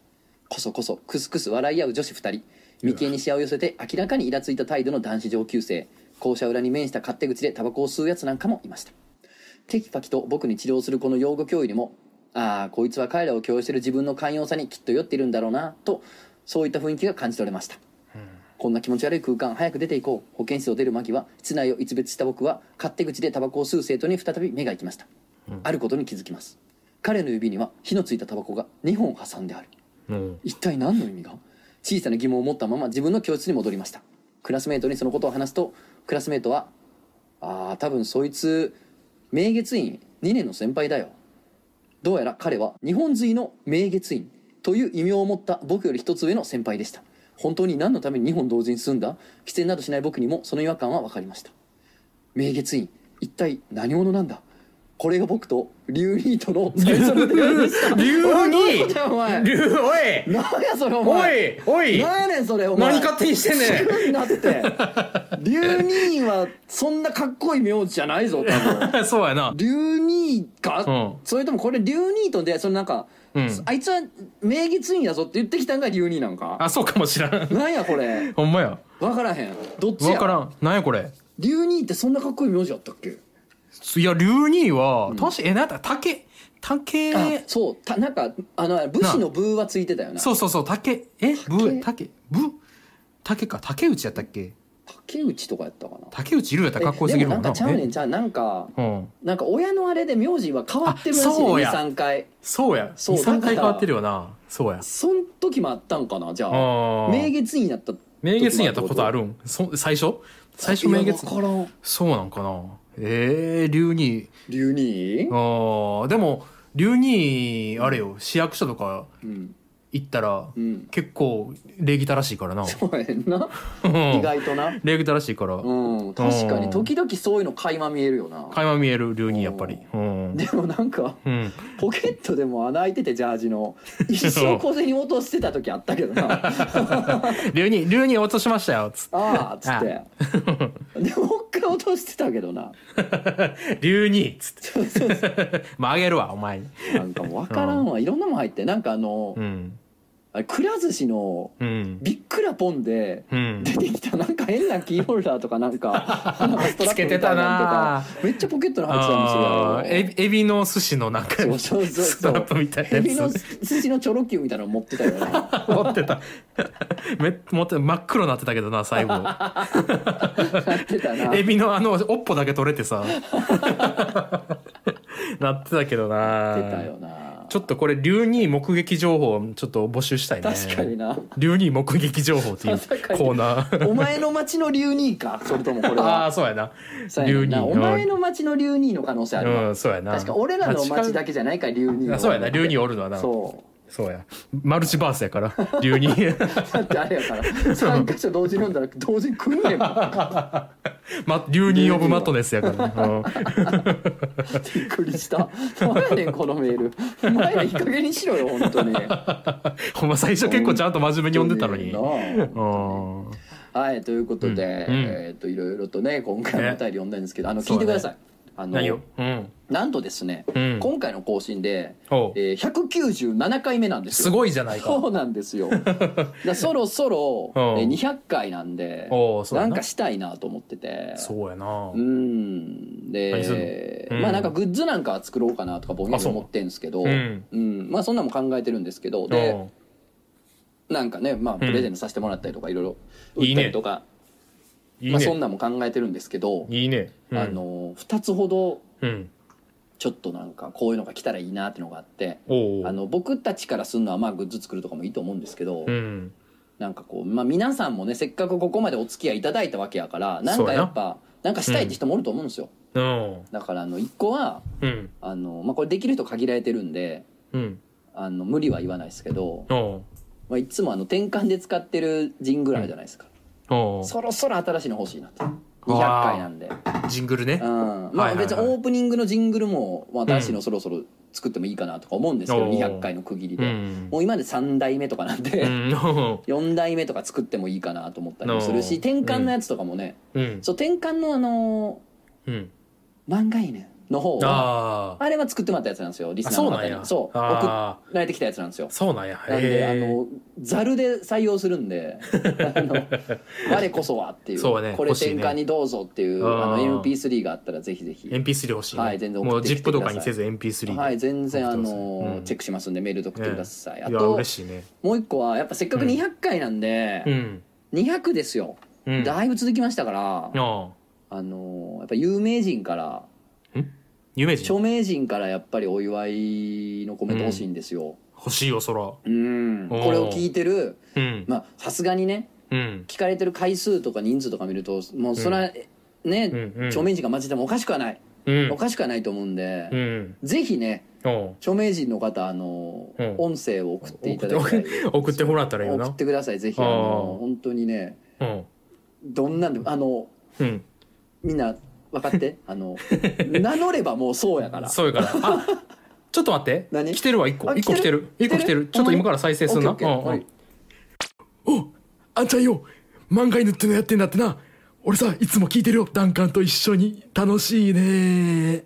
こそこそクスクス笑い合う女子2人。眉間にしわを寄せて明らかにイラついた態度の男子上級生。校舎裏に面した勝手口でタバコを吸うやつなんかもいました。テキパキと僕に治療するこの養護教諭にもああこいつは彼らを共有してる自分の寛容さにきっと酔っているんだろうなとそういった雰囲気が感じ取れました。こんな気持ち悪い空間早く出ていこう。保健室を出る間際室内を一別した僕は勝手口でタバコを吸う生徒に再び目が行きました、あることに気づきます。彼の指には火のついたタバコが2本挟んである。うん。一体何の意味が？小さな疑問を持ったまま自分の教室に戻りました。クラスメートにそのことを話すとクラスメートは「ああ多分そいつ明月院2年の先輩だよ」どうやら彼は日本髄の明月院という異名を持った僕より一つ上の先輩でした本当に何のために2本同時に進んだ？喫煙などしない僕にもその違和感は分かりました。明月院一体何者なんだ？これが僕とリュウニーとの最初の出会いでした竜おいにどうしたお前竜おい何やそれおお前いおい何やねんそれお前何勝手にしてんねんすぐになって龍兄はそんなかっこいい名字じゃないぞ多分そうやな。龍兄か、うんそれともこれ龍兄と出会いそのなんか、うんあいつは名月院やぞって言ってきたんが龍兄なんかあ、そうかもしらん。なんやこれほんまや。分からへんどっちやわからん。なんやこれ。龍兄ってそんなかっこいい名字やったっけいや、龍兄は、確かえ、なんだ、竹、竹、あそうたなんかあの武士のブーはついてたよな。そうそうそう、竹、え、ぶ、竹、ぶ、竹か、竹内やったっけ？竹内とかやったかな。竹内いるやったらかっこよすぎるもんな。えかちゃうねんちゃうなんかうん。なんか親のあれで名字は変わってるらしいあそうねや。23回。そうや。そう2、3だから回変わってるよな。そうや。そん時もあったんかなじゃあ。名月院やった名月にやったことあるるん？そ最初？最初名月？そうなんかなええー、龍兄龍兄あーでも龍兄あれよ市役所とかうん。行ったら、うん。結構礼儀正しいからな。そうやんな。うん。意外とな。礼儀正しいから、うん。確かに時々そういうの垣間見えるよな。垣間見える龍兄やっぱり。うん、でもなんかうん、ポケットでも穴開いててジャージの。一生小銭落としてた時あったけどな。龍兄龍兄落としましたよつっああっつって。でも回落としてたけどな。[laughs] て。龍兄っつって [laughs] まああげるわお前に。なんかもう分からんわ。いろんなもん入って。なんかあのうんあれくら寿司のうん。ビックラポンでうん。出てきたなんか変なキーホルダーとかなんかなんかストラップみたいなのとつけてたなかめっちゃポケットに入ってたんですよあーエビエビの寿司のなんかそうそうそうストラップみたいなエビの寿司のチョロ Q みたいなの持ってたよな [laughs] 持ってた。め持って真っ黒になってたけどな最後。[laughs] なってたな。エビのあのおっぽだけ取れてさ。[laughs] なってたけどな出たよなちょっとこれ龍兄目撃情報ちょっと募集したいね。確かにな。龍兄目撃情報っていうコーナー。お前の町の龍兄か。それともこれあは。[laughs] あそうやな。そうやな。龍兄。お前の町の龍兄の可能性あるわ、うんそうやな。確か俺らの町だけじゃないから龍兄あそうやな。龍兄おるのはな。そそうや。マルチバースやから。龍兄うだってあれやから。3箇所同時に読んだら同時に来んねんもんま龍兄オブマットネスやから、[laughs] うん。びっくりした。何やねんこのメール。お前らいい加減にしろよ本当に。[laughs] ほんま最初結構ちゃんと真面目に読んでたのに。はいということで、うん。うん。えっ、といろいろとね今回のお便り読んだんですけどあの聞いてください、あの何ようん。なんとですね、うん。今回の更新で、えー、197回目なんですよ。すごいじゃないか。そうなんですよ。[laughs] だそろそろ、う。んえー200回なんでなんなかしたいなと思ってて。そうやな。うん。で、うん。まあなんかグッズなんか作ろうかなとかぼんやり思ってんですけどううん。うん。まあそんなんも考えてるんですけどでなんかねまあプレゼントさせてもらったりとかいろいろ売ったりとかいいまあ、そんねなんも考えてるんですけど、いいね。うん。あの2つほどうん。ちょっとなんかこういうのが来たらいいなっていうのがあっておうあの僕たちからするのはまあグッズ作るとかもいいと思うんですけど、うん。なんかこう、まあ、皆さんもねせっかくここまでお付き合いいただいたわけやからな。んかやっぱなんかしたいって人もおると思うんですよ、うん。だからあの1個はうん。あの、まあ、これできる人限られてるんでうん。あの無理は言わないですけど、おう。まあ、いつもあの転換で使ってるジングルあるじゃないですか、そろそろ新しいの欲しいなって。200わあ。回なんで。ジングルね。うん。まあ別にオープニングのジングルも、まあ、新しいのそろそろ作ってもいいかなとか思うんですけど、おー200回の区切りうで、ん。もう今まで3代目とかなんで、うん。4代目とか作ってもいいかなと思ったりもするし転換のやつとかもね、うん。そう転換のあのうん。漫画いいねの方はああれは作ってもらったやつなんですよリスナーの方に。そう送あられてきたやつなんですよ。あそうなんや。なんであのざるで採用するんで [laughs] あの我こそはっていう。そうねこれ転換にどうぞっていうあの MP3 があったらぜひぜひ。MP3 欲しいね。はい全然送もうってきて ZIP とかください。にせず MP3 で。はい全然あのうん。チェックしますんでメールで送ってください。あと嬉しいね。もう一個はやっぱせっかく200回なんでうん。200ですよ。うん。だいぶ続きましたからあのやっぱ有名人から有名人。著名人からやっぱりお祝いのコメント欲しいんですよ。欲しいよそら。うん。これを聞いてるうん。まあさすがにねうん。聞かれてる回数とか人数とか見るともうそれはね、うんうん。著名人が混じってもおかしくはない、うん。おかしくはないと思うんで、うん。ぜひねおう。著名人の方あの、うん。音声を送っていただきたい。送って送ってもらったらいいよな。送ってくださいぜひ。ああのー。本当にねうん。どんなんでもあのうん。みんな分かって？あの [laughs] 名乗ればもうそうやから。そうやから。あちょっと待って。何？来てるわ一個。あ一個来てる？来てる？一個来てる？ちょっと今から再生するな。オッケーオッケー。うんうん。おあんちゃんよ。漫画犬ってのやってんだってな。俺さいつも聞いてるよ。ダンカンと一緒に。楽しいね。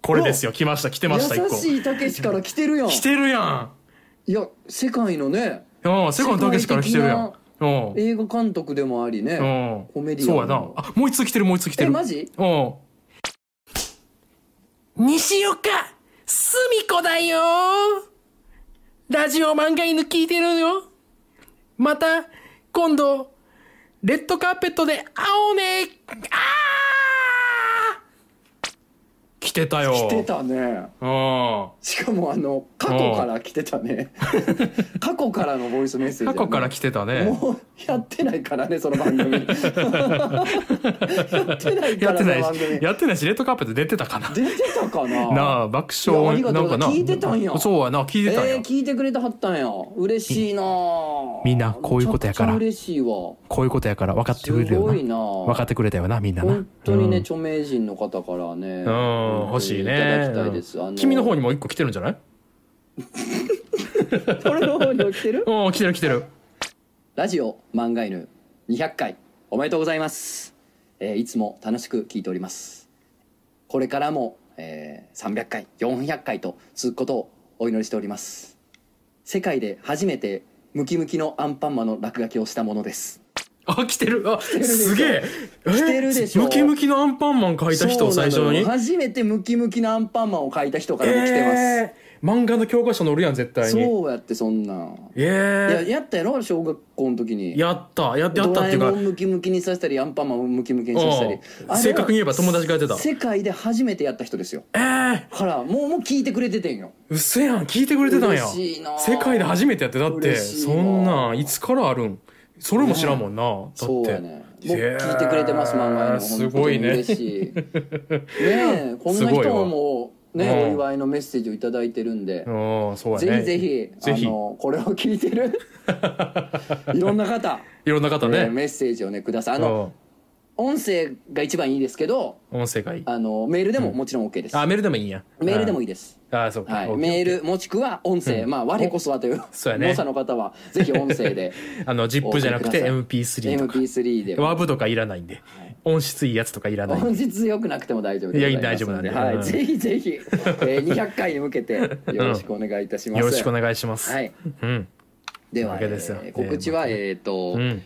これですよ。来ました。来てました一個。優しいたけしから来てるやん。来てるやいや世界のね。んうんセカンドたけしから来てるやん映画監督でもありね、うん。コメディアンそうやな。あもう一つ来てるもう一つ来てる。えマジ？うん。西岡すみこだよ。ラジオ漫画犬聞いてるよ。また今度レッドカーペットで会おうね。あー来てたよ。来てたね。うん。しかもあの過去から来てたね。[laughs] 過去からのボイスメッセージ、過去から来てたね。もうやってないからねその番組。やってないからやってないその番やってないしレッドカーペット出てたかな。出てたかな？なあ爆いやあ笑りがとうんなかな聞いてたんや。そうやな聞いてたんや、えー、聞いてくれてはったんや。嬉しいなみんなこういうことやから。嬉しいわ。こういうことやから分かってすくれるよごいな分かってくれたよなみんなな。本当にね、うん。著名人の方からね。うん欲しいね。いただきたいです。あの君の方にも一個来てるんじゃない？[laughs] 俺の方にも来てる？[laughs] うん来てる来てる。ラジオ漫画犬200回。おめでとうございます、えーいつも楽しく聞いております。これからも、えー300回400回と続くことをお祈りしております。世界で初めてムキムキのアンパンマンの落書きをしたものですあ来てる。あるでしょ。すげえ。来てるでしょ。えムキムキのアンパンマン描いた人最初に？初めてムキムキのアンパンマンを描いた人からも来てます、えー漫画の教科書載るやん絶対に。そうやってそんな。んいやえやったやろ？小学校の時に。ー、やった。ややったドラえっていうか。もんムキムキにさせたりアンパンマンをムキムキにさせたり。正確に言えば友達がやってた。世界で初めてやった人ですよ。えー、だからもうもう聞いてくれててんよ。うっせやん。聞いてくれてたんや。世界で初めてやってだって。そんなんいつからあるん？それも知らんもんな、だって。そうやね聞いてくれてます漫画にすごいね。嬉しい。[laughs] ねえこんな人もねうん。お祝いのメッセージをいただいてるんで。うんそうやぜねひぜひぜひ。あのこれを聞いてる。[laughs] いろんな方。いろんな方ね、ねメッセージをねください。あの音声が一番いいですけどうん音声がいい。あのメールでももちろん OK です、あメールでもいいんや。メールでもいいいです、ああそうか、はい、メールもしくは音声、うん。まあ我こそはというそうやね。の方はぜひ音声で [laughs] あの ZIP じゃなくてお送りください。MP3 とか。MP3 でワーブとかいらないんで、音質いいやつとかいらない音質良くなくても大丈夫です。いや大丈夫なんで。はい。うん。ぜひぜひ、えー、200回に向けてよろしくお願いいたします、よろしくお願いします、はい。うん。では、えー告知はね。えっ、と、うん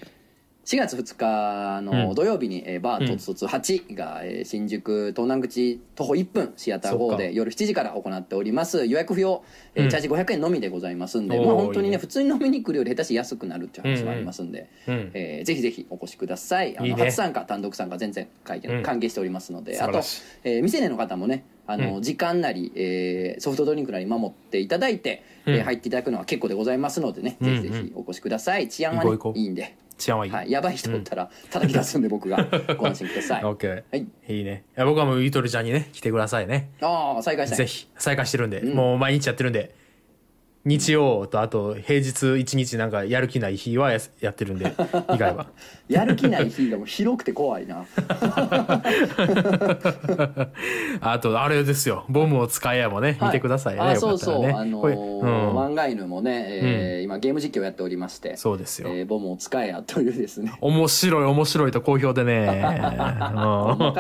4月2日のうん。土曜日に、えーバーとつとつ8が、えー新宿東南口徒歩1分シアターそっ GO か。で夜7時から行っております。予約不要、えチャージ500円のみでございますんで、まあ本当にねね普通に飲みに来るより下手し安くなるっていう話もありますんで、うん。えーぜひぜひお越しください。あの初参加単独参加全然歓迎しておりますので、あとえー未成年の方もねあの、うん。時間なり、えーソフトドリンクなり守っていただいて、うんえー入っていただくのは結構でございますのでね、うんぜひぜひお越しください治安は、ね、いいんで。治安はいい、はい、やばい人おったら叩き出すんで [laughs] 僕が。ご安心ください。オッケーはい、いいね。いや僕はもうゆとりちゃんにね来てくださいね。ああ再開したい。ぜひ。再開してるんで、うん。もう毎日やってるんで日曜とあと平日一日なんかやる気ない日はややってるんで [laughs] 以外は。やる気ない日がもう広くて怖いな。[laughs] あとあれですよ。ボムを使えやもね、見てくださいね。そうそう、ね。あのーうん。漫画犬もね、えー今ゲーム実況やっておりまして、そうですよ、えーボムを使えやというですね。面白い面白いと好評でね。[laughs] う。んあの、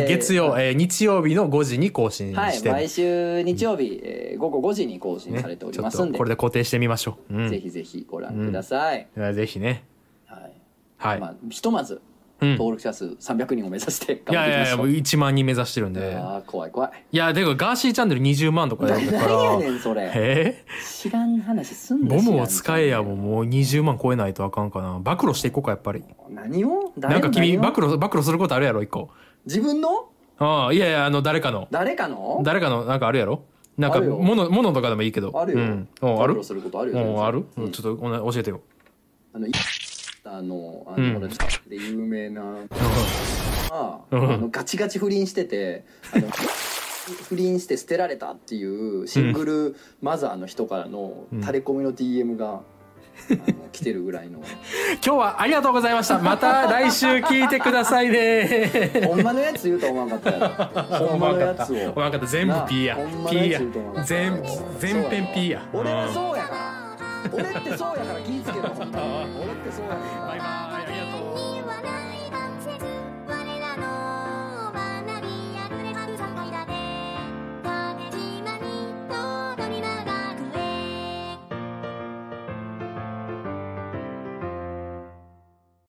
えー月曜、えー日曜日の5時に更新はい、して、毎週日曜日、えー午後5時に更新されておりますんで、これで固定してみましょう、うん。ぜひぜひご覧ください。いやぜひね。はい。はい、まあひとまずうん。登録者数300人を目指してい頑張っていきましょう。やいやいやもう1万人目指してるんで。ああ怖い怖い。いやでもガーシーチャンネル20万とかやったか何 [laughs] やらねんそれ。え？知らん話すんー、なボムを使えやももう20万超えないとあかんかな。暴露していこうかやっぱり。何を？なんか君暴露暴露することあるやろ一個。自分の？ああいやいやあの誰かの。誰かの？誰かのなんかあるやろ？なんか物物とかでもいいけど。あるよ、うん、おある？することあるよある、うん。ちょっとおな教えてよ。あのいあのあうん。の、ほらで有名な。あうん。あのガチガチ不倫しててあの [laughs] 不倫して捨てられたっていうシングルマザーの人からのうん。垂れ込みの DM が、来てるぐらいの。今日はありがとうございました。また来週聞いてくださいね。ほんまのやつ言うと思わんかったやろほんまのやつを。分かった全部 P や。P や全全編 P や。俺はそうやから俺ってそうやから気ぃつけろ俺ってそうやねん